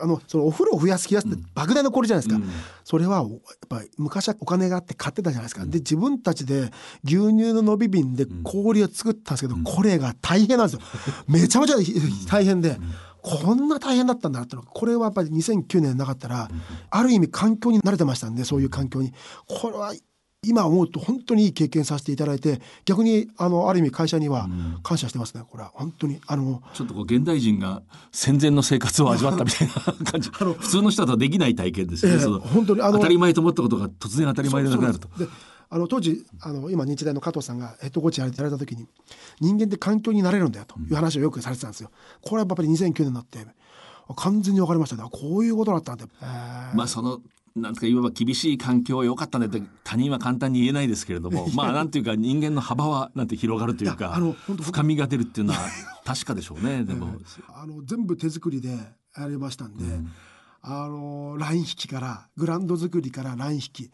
あのそのお風呂を増やす冷やすって莫大な氷じゃないですか、それはおやっぱり昔はお金があって買ってたじゃないですか、で自分たちで牛乳の伸び瓶で氷を作ったんですけど、これが大変なんですよ。めちゃめちゃ大変で。こんな大変だったんだなってのはこれはやっぱり2009年なかったら、ある意味環境に慣れてましたんでそういう環境に。これは今思うと本当にいい経験させていただいて逆にあのある意味会社には感謝してますねこれは。本当に。あの
ちょっとこう現代人が戦前の生活を味わったみたいな感じ。普通の人だとできない体験ですよね、
ええ
その
本当にあの
当たり前と思ったことが突然当たり前でなくなると。
であの当時あの今日大の加藤さんがヘッドコーチやられた時に人間って環境になれるんだよという話をよくされてたんですよ。これはやっぱり2009年になって完全に分かりましたね。あこういうことだったんだ、えー。
まあそのなんとかいわば厳しい環境は良かったねって他人は簡単に言えないですけれども まあなんていうか人間の幅はなんて広がるというか
あの
深みが出るっていうのは確かでしょうねでも、
あの全部手作りでやりましたんで、あのライン引きからグラウンド作りからライン引き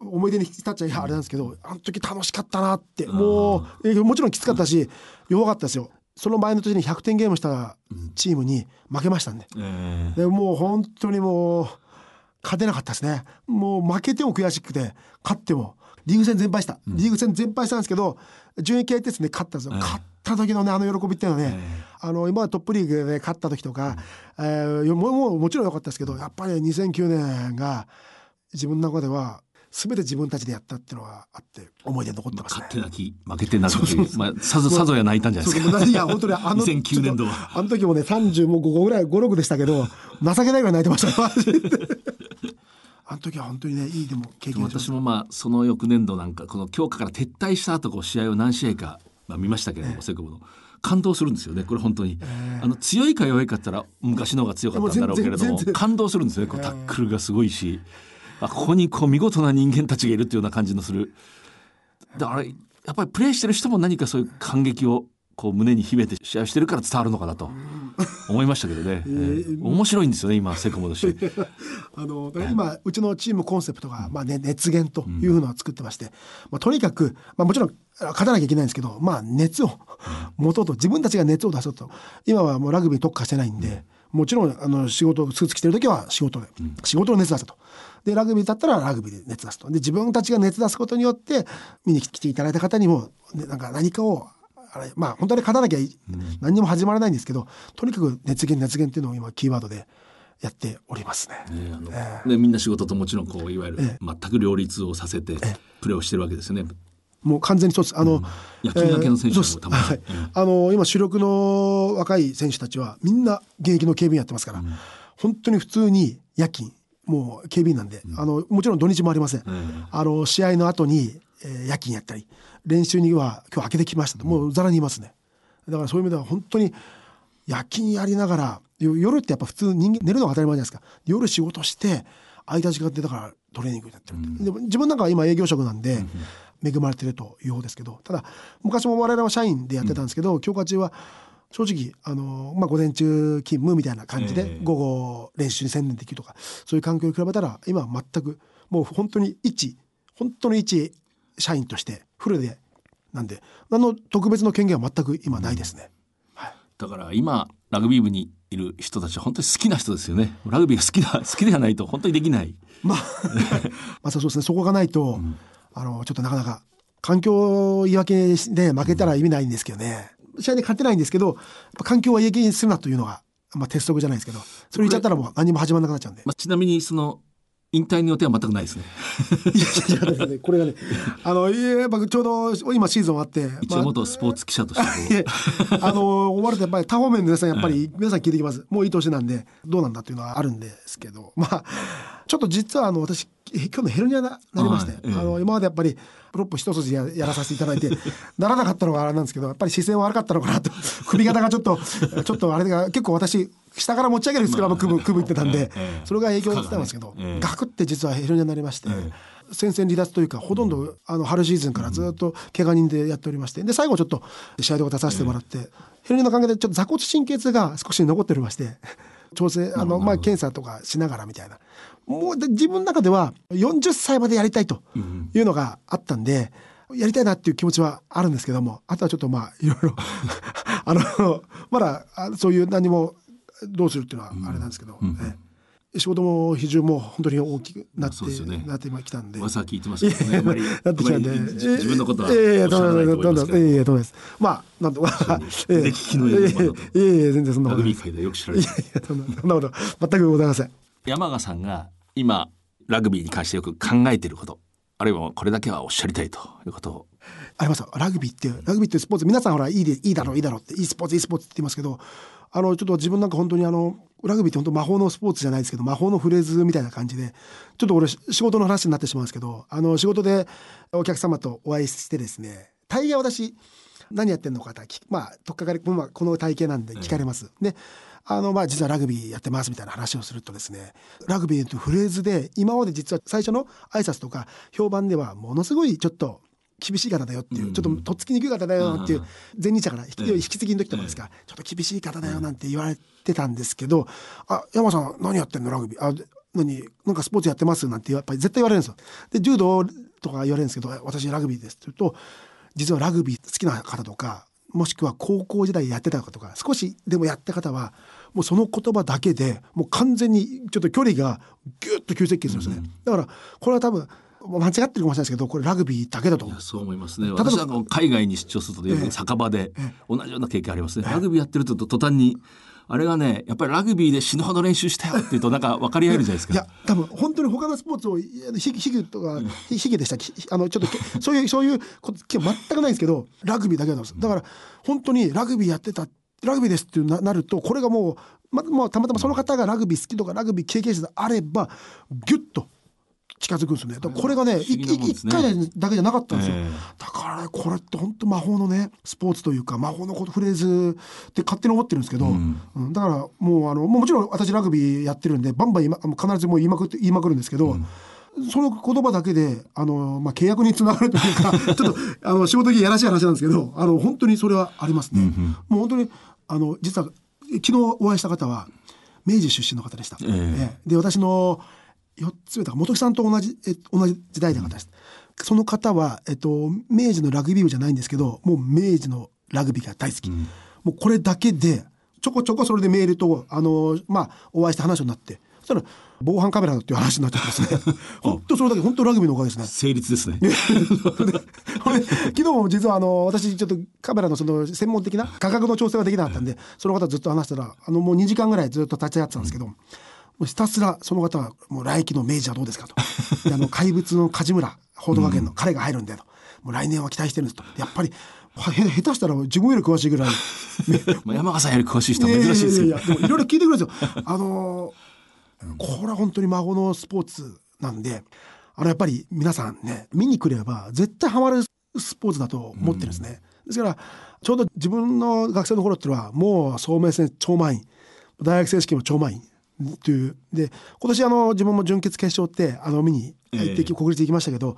思い出に浸っちゃいやあれなんですけど、あの時楽しかったなってもうえもちろんきつかったし弱かったですよ。その前の年に100点ゲームしたチームに負けましたんで,、
え
でもう本当にもう勝てなかったですね。もう負けても悔しくて勝ってもリーグ戦全敗した、リーグ戦全敗したんですけど順位決定戦で勝ったんですよ、勝った時のねあの喜びっていうのはね、あの今までトップリーグで勝った時とか、えーもうもうもちろん良かったですけどやっぱり2009年が自分の中では全て自分たちでやったっていうのがあって思い出に残ってますね。
勝。手泣き負けて泣くというまあさぞさぞや泣いたんじゃないですか。
いや本当にあの
2009年度は。
あの時もね30もう5ぐらい56でしたけど情けないぐらい泣いてました。あの時は本当にねいいでも経験
私もまあその翌年度なんかこの強化から撤退した後こう試合を何試合か、まあ、見ましたけれども、セコムの感動するんですよねこれ本当に、あの強いか弱いかったら昔の方が強かったんだろうけれども感動するんですね。こうタックルがすごいし、あここにこう見事な人間たちがいるっていうような感じのする。だからやっぱりプレーしてる人も何かそういう感激をこう胸に秘めて試合をしてるから伝わるのかなと思いましたけどね、えー面白いんですよね今セコムの試合。
あの今うちのチームコンセプトが、まあね、熱源というのを作ってまして、まあ、とにかく、まあ、もちろん勝たなきゃいけないんですけど、まあ、熱を持とうと自分たちが熱を出そうと。今はもうラグビーに特化してないんで、もちろんあの仕事スーツ着てる時は仕事で、仕事の熱出せと。でラグビーだったらラグビーで熱出すと。で自分たちが熱出すことによって見に来ていただいた方にも、ね、なんか何かをあれまあ本当に勝たなきゃい何にも始まらないんですけどとにかく熱源熱源っていうのを今キーワードでやっておりますね。
ねあのでみんな仕事ともちろんこういわゆる全く両立をさせてプレーをしてるわけですよね。
もう完全にそうです。あの、
夜勤明けの選手もたまに。
はい。あの今主力の若い選手たちはみんな現役の警備員やってますから、本当に普通に夜勤もう警備員なんで、あのもちろん土日もありません、あの試合の後に、えー夜勤やったり練習には今日明けてきましたと。もうざらにいますね。だからそういう意味では本当に夜勤やりながらよ夜ってやっぱ普通人間寝るのが当たり前じゃないですか。夜仕事して空いた時間でだからトレーニングやってる。って、でも自分なんかは今営業職なんで恵まれてるという方ですけどただ昔も我々は社員でやってたんですけど、強化中は正直あの、まあ、午前中勤務みたいな感じで午後練習に専念できるとかそういう環境に比べたら今は全くもう本当に一本当に一社員としてフルでなんで何の特別の権限は全く今ないですね。はい。
だから今ラグビー部にいる人たちは本当に好きな人ですよね。ラグビーが好きだ好きではないと本当にできない。
まあ、まあそうですね。そこがないと、あのちょっとなかなか環境言い訳で負けたら意味ないんですけどね、試合で勝てないんですけど環境は言い訳にするなというのが、まあ、鉄則じゃないですけどそれ言っちゃったらもう何も始まらなくなっちゃうんで。
まあ、ちなみにその引退の予定は全くないですね。
いやいやいやこれがねあのやっぱちょうど今シーズンあって、
一応元スポーツ記者として
あの終わるとやっぱり多方面の皆さんやっぱり皆さん聞いてきます、もういい年なんでどうなんだっていうのはあるんですけどまあちょっと実はあの私え今日のヘルニアななりまして、
はいええ。
あの今までやっぱりプロップ一筋ややらさせていただいて ならなかったのがあれなんですけどやっぱり姿勢悪かったのかなと 首型がちょっとちょっとあれが結構私下から持ち上げるスクラム組む組むってたんで、
ええ
それが影響してたんですけど、
ええ
ガクって実はヘルニアになりまして。戦線離脱というかほとんどあの春シーズンからずっと怪我人でやっておりましてで最後ちょっと試合で出させてもらってヘルニアの関係でちょっと座骨神経痛が少し残っておりまして調整あのまあ検査とかしながらみたいな。もうで自分の中では40歳までやりたいというのがあったんで。やりたいなっていう気持ちはあるんですけどもあとはちょっとまあいろいろ あのまだあそういう何もどうするっていうのはあれなんですけど、ええ。仕事も比重も本当に大きくなって、
そうですよね。
なって今来たんで。
噂は聞いてますけどね
なってきたんで、
自自分のことはおっ
ええ。ええ
しゃらないと思いますけど。
どんどん どんどんええええと思います。まあなんとか、ええ。
腕利きのいい馬だと。
ええええええ全然そんな
ラ
ことない
グビー界ではよく知られてる。
いやいやそんなこと全くございません。
山賀さんが今ラグビーに関してよく考えていることあるいはこれだけはおっしゃりたいということを。
ありますよ。ラグビーってラグビーってスポーツ皆さんほらいいでいいだろういいだろうっていいスポーツいいスポーツって言いますけどあのちょっと自分なんか本当にあのラグビーって本当魔法のスポーツじゃないですけど魔法のフレーズみたいな感じでちょっと俺し仕事の話になってしまうんですけどあの仕事でお客様とお会いしてですね大概私何やってんのかまあとっかかり、まあ、この体型なんで聞かれます。であのまあ実はラグビーやってますみたいな話をするとですねラグビーというフレーズで今まで実は最初の挨拶とか評判ではものすごいちょっと厳しい方だよっていう、ちょっととっつきにくい方だよっていう前日者から引き継ぎの時とかですか、ちょっと厳しい方だよなんて言われてたんですけど「あ山さん何やってんの？ラグビー。あ何？なんかスポーツやってます?」なんてやっぱり絶対言われるんですよ。で柔道とか言われるんですけど「私ラグビーです」って言うと実はラグビー好きな方とかもしくは高校時代やってた方とか少しでもやった方はもうその言葉だけでもう完全にちょっと距離がギュッと急接近するんですね、だからこれは多分間違ってるかもしれないですけどこれラグビーだけだと。思う
そう思いますね。
ば
私は海外に出張するとよく酒場で同じような経験ありますね、ラグビーやってると途端にあれがねやっぱりラグビーで死ぬほど練習したよっていうとなんか分かり合えるじゃないですか。
いや多分本当に他のスポーツをいやヒヒギとかヒヒギでしたひあのちょっとけそういうそういうこと全くないんですけどラグビーだけなんですだから本当にラグビーやってたラグビーですってななるとこれがもうままあたまたまその方がラグビー好きとかラグビー経験者であればギュッと近づくんですよね。だからこれがね
ね。
一回だけじゃなかったんですよ、
ええ。
だからねこれって本当魔法のねスポーツというか魔法のフレーズって勝手に思ってるんですけど、うん。だからもうあのもちろん私ラグビーやってるんでバンバン言いまあの必ずもう言いまくって言いまくるんですけど、その言葉だけであの、まあ、契約につながるというか ちょっとあの仕事的にやらしい話なんですけどあの本当にそれはありますね。もう本当にあの実は昨日お会いした方は明治出身の方でした。
え。え
え。で私の4つ上だ。から本木さんと同じえ同じ時代の方です。その方は、えっと、明治のラグビー部じゃないんですけどもう明治のラグビーが大好き、もうこれだけでちょこちょこそれでメールとあの、まあ、お会いした話になって。そしたら防犯カメラだっていう話になっちゃってますね。本当それだけ本当ラグビーのおかげですね。
成立ですね。
昨日も実はあの私ちょっとカメラのその専門的な価格の調整ができなかったんでその方ずっと話したらあのもう2時間ぐらいずっと立ち会ってたんですけど、もうひたすらその方はもう来季の明治はどうですかと。であの怪物の梶村報道学園の彼が入るんだよと。もう来年は期待してるんですと。やっぱり下手したら自分より詳しいぐらい。
まあ山川さんより詳しい人珍しいですけど
いやいやいやでもいろいろ聞いてくるんですよ。あのーこれは本当に孫のスポーツなんであのやっぱり皆さんね見に来れば絶対ハマるスポーツだと思ってるんですね。ですからちょうど自分の学生の頃っていうのはもう総明戦超満員。大学正式も超満員という。で今年あの自分も準決決勝ってあの見に行って、
ええ
国立行きましたけど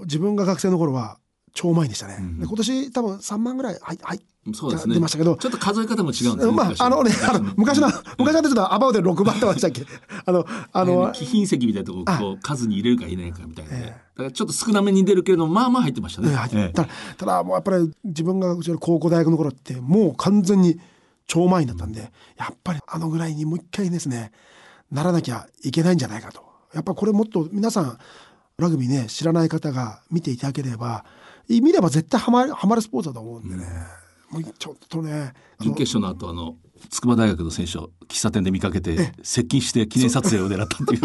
自分が学生の頃は超満員でしたね。で今年多分3万ぐらいはいはい
そうですね。
出ましたけど。
ちょっと数え方も違うんですね
まあ、あのね、あの、昔の、昔のちょっとアバウトで6番とかでしたっけ？あの、あ
あの
の、
貴賓席みたいなとこ
あ
こう数に入れるか入れないかみたいな。ね、
ええ。
だからちょっと少なめに出るけれどもまあまあ入ってましたね、ええ。
ただ、ただもうやっぱり自分がうちの高校大学の頃って、もう完全に超満員だったんで、やっぱりあのぐらいにもう一回ですね、ならなきゃいけないんじゃないかと。やっぱこれもっと皆さん、ラグビーね、知らない方が見ていただければ、見れば絶対ハマる、ハマるスポーツだと思うんでね。もうちょっとね、
準決勝の後あの筑波大学の選手を喫茶店で見かけて接近して記念撮影を狙ったっていう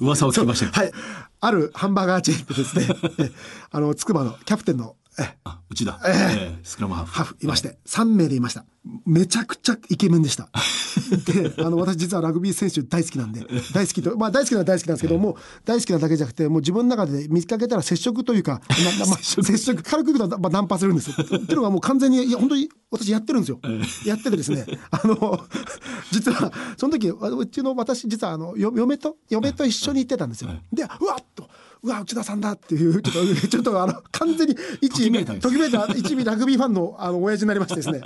噂を聞きましたよ
はい。あるハンバーガーチェーンでですね、え あの、筑波のキャプテンの、え
あうちだ、
え
え。えスクラムハーフ。
ハーフいまして、3名でいました。めちゃくちゃイケメンでした。で、あの、私実はラグビー選手大好きなんで、大好きと、まあ大好きな大好きなんですけども、大好きなだけじゃなくて、もう自分の中で見かけたら接触というか、ななまあ、接触、軽く言うと、まあ、ナンパするんです。よ。っていうのがもう完全に、いや、本当に私やってるんですよ。やっててですね、あの、実は、その時、うちの私、実はあの、よ嫁と、嫁と一緒に行ってたんですよ。で、うわっと、うわ、内田さんだっていう、ちょっと、ちょっとあの、完全に一、
ときめいたんです。
ときめいた一味ラグビーファンのあの親父になりましてですね。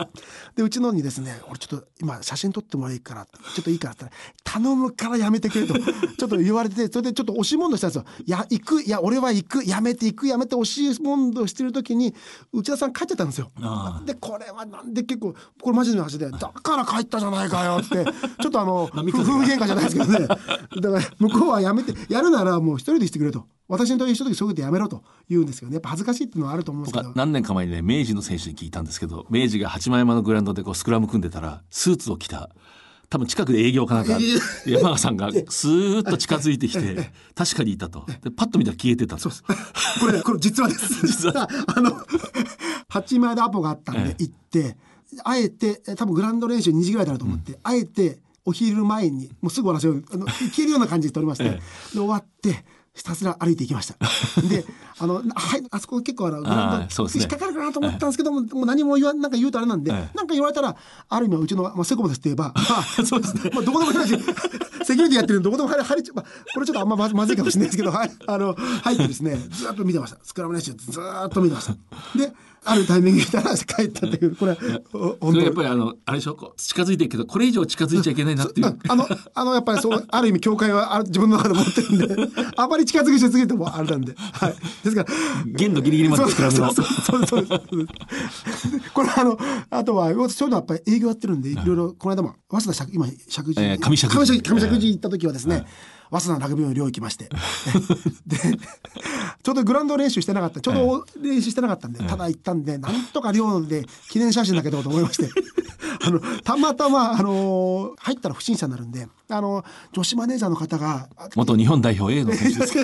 でうちのにですね俺ちょっと今写真撮ってもらいいからちょっといいからって頼むからやめてくれと ちょっと言われてそれでちょっと押し問答したんですよ。いや行くいや俺は行くやめて行くやめて押し問答してる時に内田さん帰っちゃったんですよ。
あ
でこれはなんで結構これマジの話でだから帰ったじゃないかよってちょっとあの 夫婦喧嘩じゃないですけどね。だから向こうはやめてやるならもう一人でしてくれと私の時一人でそういうことやめろと言うんですけどね。やっぱ恥ずかしいっていうのはあると思うんですけど。
何年か前にね明治の選手に聞いたんですけど明治が八幡山のグラウンドでこうスクラム組んでたらスーツを着た多分近くで営業かなんか山川さんがスーッと近づいてきて 確かにいたと。でパッと見たら消えてたと。
これ、これ実はです。実は。あの、八枚でアポがあったんで
え
行って、あえて、え多分グラウンド練習2時ぐらいだろうと思って、あえてお昼前に、もうすぐ終わらせよう、あの、行けるような感じで撮りまして、
え。
で、終わって、ひたすら歩いていきました。で、あの、はい、あそこ結構あの、引っかかるかなと思ったんですけども、もう何も言わん、なんか言うとあれなんで、
ええ
なんか言われたら、ある意味はうちの、まあ、セコムですって言えば、まあ、そうですね。まあ、どこでも入るし、セキュリティやってるんで、どこでも入る、入る、まあ、これちょっとあんままずまずいかもしれないですけど、はい、あの、入ってですね、ずーっと見てました。スクラム練習ずーっと見てました。で、あるタイミングで帰ったっていう、これ、お
それやっぱりあのあれでしょ？近づいてるけどこれ以上近づいちゃいけないなっていう。
あの、あの、やっぱりそう、ある意味、教会はあ自分の中で持ってるんで、あまり近づきしすぎてもあれなんで、はい。ですから、
限度ギリギリまでスクラムの。
そうそうそうこれあのあとはそういうのはやっぱり営業やってるんでい。ろいろこの間も早稲田石今石神
えー上石神
上石上石神行った時はですね、早稲田のラグビーの寮行きまして。でちょうどグラウンド練習してなかったちょうど練習してなかったんで、ただ行ったんでなんとか寮で記念写真だけどと思いまして。あのたまたまあの入ったら不審者になるんであの女子マネージャーの方が
元日本代表 A の選手です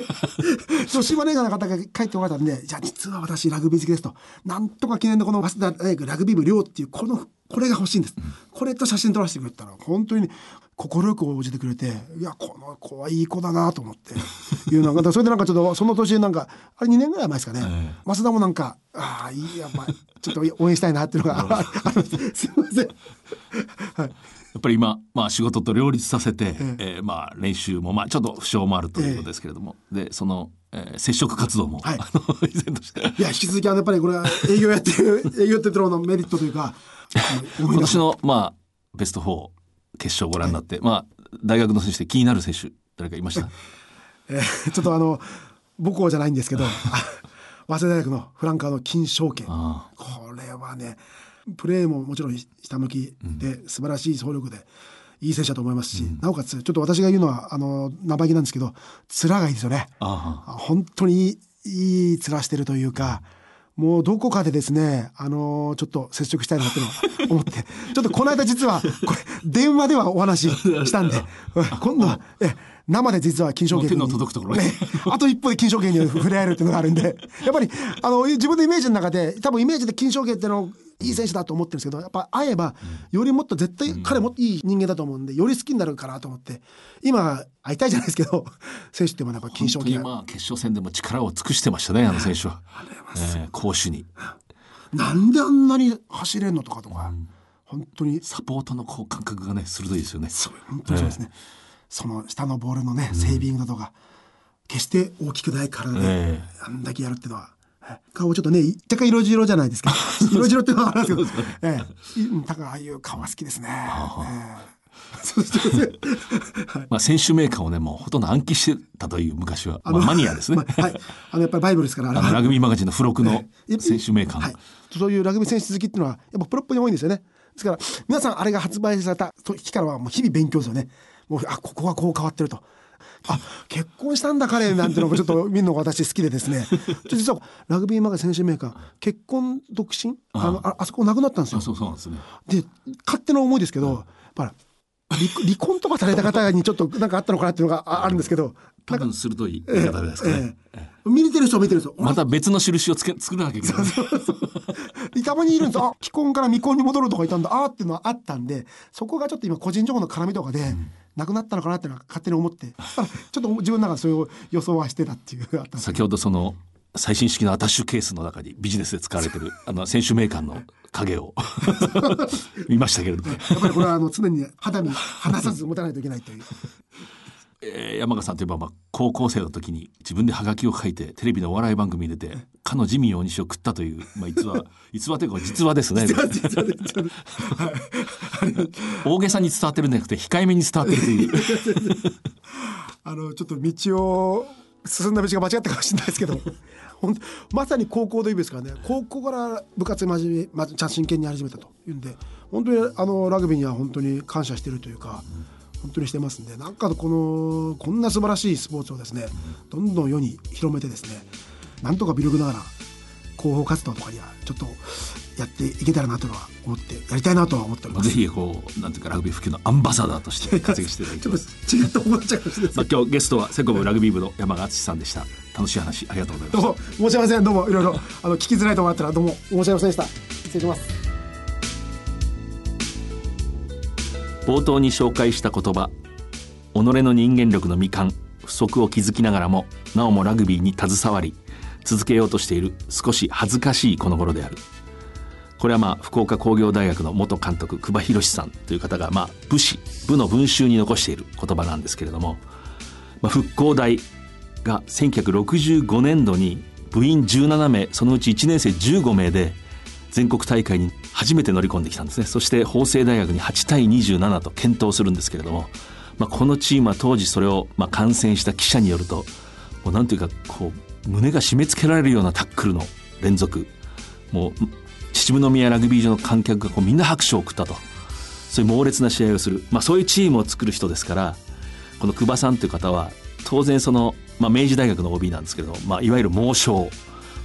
女子マネージャーの方が帰ってこられたんで、じゃあ実は私ラグビー好きですと。なんとか記念のこの早稲田大学ラグビー部寮っていう、この、これが欲しいんです。これと写真撮らせてくれたら、本当に快く応じてくれて、いや、この子はいい子だなと思って。いうのが、それでなんかちょっとその年なんか、あれ2年ぐらい前ですかね。
え
早稲田もなんか、ああ、いいや、まあ、ちょっと応援したいなっていうのがす。すいません。はい。
やっぱり今、まあ、仕事と両立させて、えーまあ、練習も、まあ、ちょっと負傷もあるということですけれども、でその、えー接触活動も、
はい
あの 依然として
いや、引き続き、あの、やっぱりこれは営業やってる、営業やってるのメリットというか、あ の思い出す
今年の、まあ、ベスト4決勝をご覧になって、まあ、大学の選手で気になる選手誰かいました？
えーちょっとあの母校じゃないんですけどあ 早稲田大学のフランカーの金正家
あ
これはねプレーももちろん下向きで素晴らしい走力でいい選手だと思いますし、なおかつちょっと私が言うのはあの生意気なんですけど面がいいですよね。本当にいいいい面してるというか、もうどこかでですね、あのーちょっと接触したいなってのは思って、ちょっとこの間実は、これ、電話ではお話ししたんで、今度は、え、生で実は金賞芸に
もう手の届くところに
ね、あと一歩で金賞芸に触れ合えるっていうのがあるんで やっぱりあの自分のイメージの中で多分イメージで金賞芸ってのをいい選手だと思ってるんですけどやっぱ会えばよりもっと絶対彼もいい人間だと思うんでより好きになるかなと思って今会いたいじゃないですけど 選手ってもやっぱ金
本
賞芸
当にまあ決勝戦でも力を尽くしてましたねあの選手は、えー攻守に。
なんであんなに走れんのとかとか、本当に。
サポートのこう感覚がね鋭いですよね。
本当にそうですね、その下のボールのねセービングだとか、決して大きくない体で、
え
あんだけやるっていうのは。はい顔ちょっとね若干色白じゃないですか 色白っていうのはあるんですけど、ええ。いうんだからああいう顔が好きですね。ええ。そうですね。
まあ選手名鑑をねもうほとんど暗記してたという昔は、まあ、マニアですね、
まあはい、あのやっぱりバイブルですから。
あのラグビーマガジンの付録の
ええ
選手名鑑、
はい、そういうラグビー選手好きっていうのはやっぱプロっぽい多いんですよね。ですから皆さんあれが発売された時からはもう日々勉強ですよねもうあここはこう変わってると。あ結婚したんだ彼なんてのもちょっと見るのが私好きでですね。実はラグビーマガ選手メーカー結婚独身？あのああそこ亡くなったんですよ。
あそうそうなんですね。
で勝手な思いですけど、やっぱり離離婚とかされた方にちょっとなんかあったのかなっていうのがああるんですけど
多分鋭い言い方ですかね、
ええ見てる人は見てる人。
また別の印をつけ作らなきゃいけない
たまにいるんです。あ既婚から未婚に戻るとかいたんだ。あーっていうのはあったんでそこがちょっと今個人情報の絡みとかで、なくなったのかなっていうのは勝手に思って。ちょっと自分の中でそれを予想はしてたっていう
先ほどその最新式のアタッシュケースの中にビジネスで使われてる あの選手名鑑の影を 見ましたけれども、
やっぱりこれはあの常に肌身離さず持たないといけないという
えー山賀さんといえば、まあ、高校生の時に自分でハガキを書いてテレビのお笑い番組に出てかのジミー大西を食ったという、まあ、逸話 逸話というか実話ですね。大げさに伝わってるんじゃなくて控えめに伝わってるという。
あのちょっと道を進んだ道が間違ったかもしれないですけど本当まさに高校デビューですからね。高校から部活真面目、ま、真剣に始めたというんで本当にあのラグビーには本当に感謝してるというか本当にしてますんでなんかこのこんな素晴らしいスポーツをですねどんどん世に広めてですねなんとか微力ながら広報活動とかにはちょっとやっていけたらなとは思ってやりたいなとは思っております。
ぜひこうなんていうかラグビー普及のアンバサダーとして 活躍していただきます。
と違った思っちゃいです
まあ、今日ゲストはセコムラグビー部の山賀敦さんでした。楽しい話ありがとうございました。
どうも申し訳ありません。どうもいろいろあの聞きづらいところがあったらどうも申し訳ありませんでした。失礼します
冒頭に紹介した言葉己の人間力の未完不足を築きながらもなおもラグビーに携わり続けようとしている少し恥ずかしいこの頃である。これはまあ福岡工業大学の元監督久保博さんという方がまあ武士部の文集に残している言葉なんですけれども、まあ、復興大が1965年度に部員17名そのうち1年生15名で全国大会に初めて乗り込んできたんですね。そして法政大学に8対27と検討するんですけれども、まあ、このチームは当時それをまあ観戦した記者によるともうなんていうかこう胸が締め付けられるようなタックルの連続もう秩父宮ラグビー場の観客がこうみんな拍手を送ったと。そういう猛烈な試合をする、まあ、そういうチームを作る人ですからこの久保さんという方は当然その、まあ、明治大学の OB なんですけど、まあ、いわゆる猛将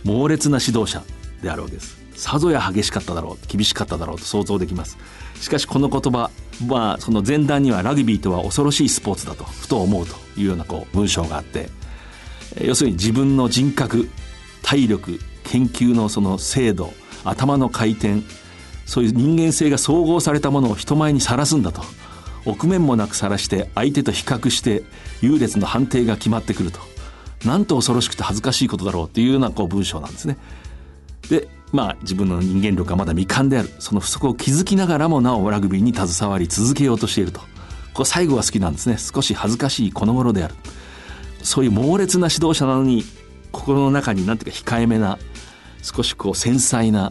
猛烈な指導者であるわけです。さぞや激しかっただろう厳しかっただろうと想像できますしかしこの言葉はその前段にはラグビーとは恐ろしいスポーツだとふと思うというようなこう文章があって要するに自分の人格体力研究のその精度頭の回転そういう人間性が総合されたものを人前にさらすんだと臆面もなくさらして相手と比較して優劣の判定が決まってくるとなんと恐ろしくて恥ずかしいことだろうっていうようなこう文章なんですね。でまあ自分の人間力がまだ未完である。その不足を築きながらもなおラグビーに携わり続けようとしていると。これ最後は好きなんですね。少し恥ずかしいこの頃である。そういう猛烈な指導者なのに心の中に何ていうか控えめな少しこう繊細な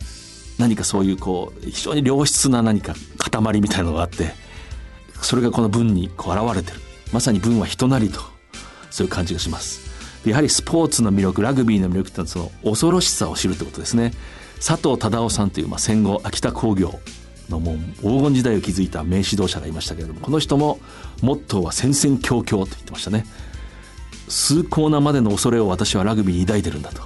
何かそういうこう非常に良質な何か塊みたいなのがあってそれがこの文にこう現れてる。まさに文は人なりとそういう感じがします。やはりスポーツの魅力ラグビーの魅力ってのはその恐ろしさを知るってことですね。佐藤忠夫さんという、まあ、戦後秋田工業のもう黄金時代を築いた名指導者がいましたけれどもこの人もモットーは戦々恐々と言ってましたね。崇高なまでの恐れを私はラグビーに抱いてるんだと。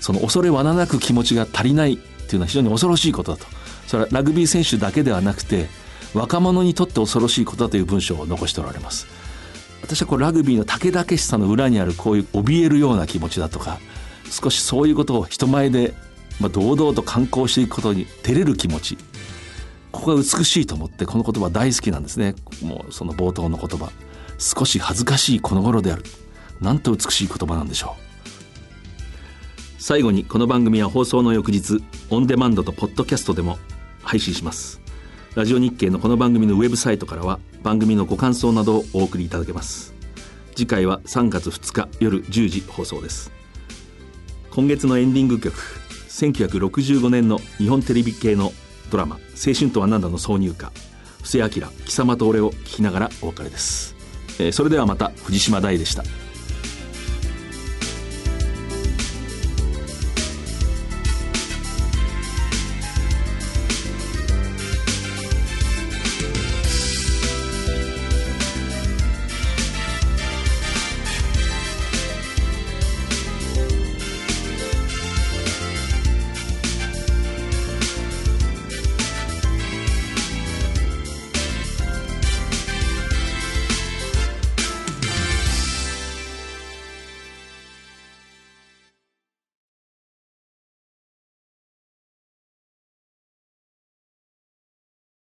その恐れわななく気持ちが足りないっていうのは非常に恐ろしいことだと。それはラグビー選手だけではなくて若者にとって恐ろしいことだという文章を残しておられます。私はこうラグビーの武田けしさの裏にあるこういう怯えるような気持ちだとか少しそういうことを人前で、まあ、堂々と観光していくことに照れる気持ち。ここが美しいと思ってこの言葉大好きなんですね。もうその冒頭の言葉。少し恥ずかしいこの頃である。なんと美しい言葉なんでしょう。最後にこの番組は放送の翌日オンデマンドとポッドキャストでも配信します。ラジオ日経のこの番組のウェブサイトからは番組のご感想などをお送りいただけます。次回は3月2日夜10時放送です。今月のエンディング曲1965年の日本テレビ系のドラマ「青春とは何だ」の挿入歌布施明貴様と俺を聞きながらお別れです、えーそれではまた藤島大でした。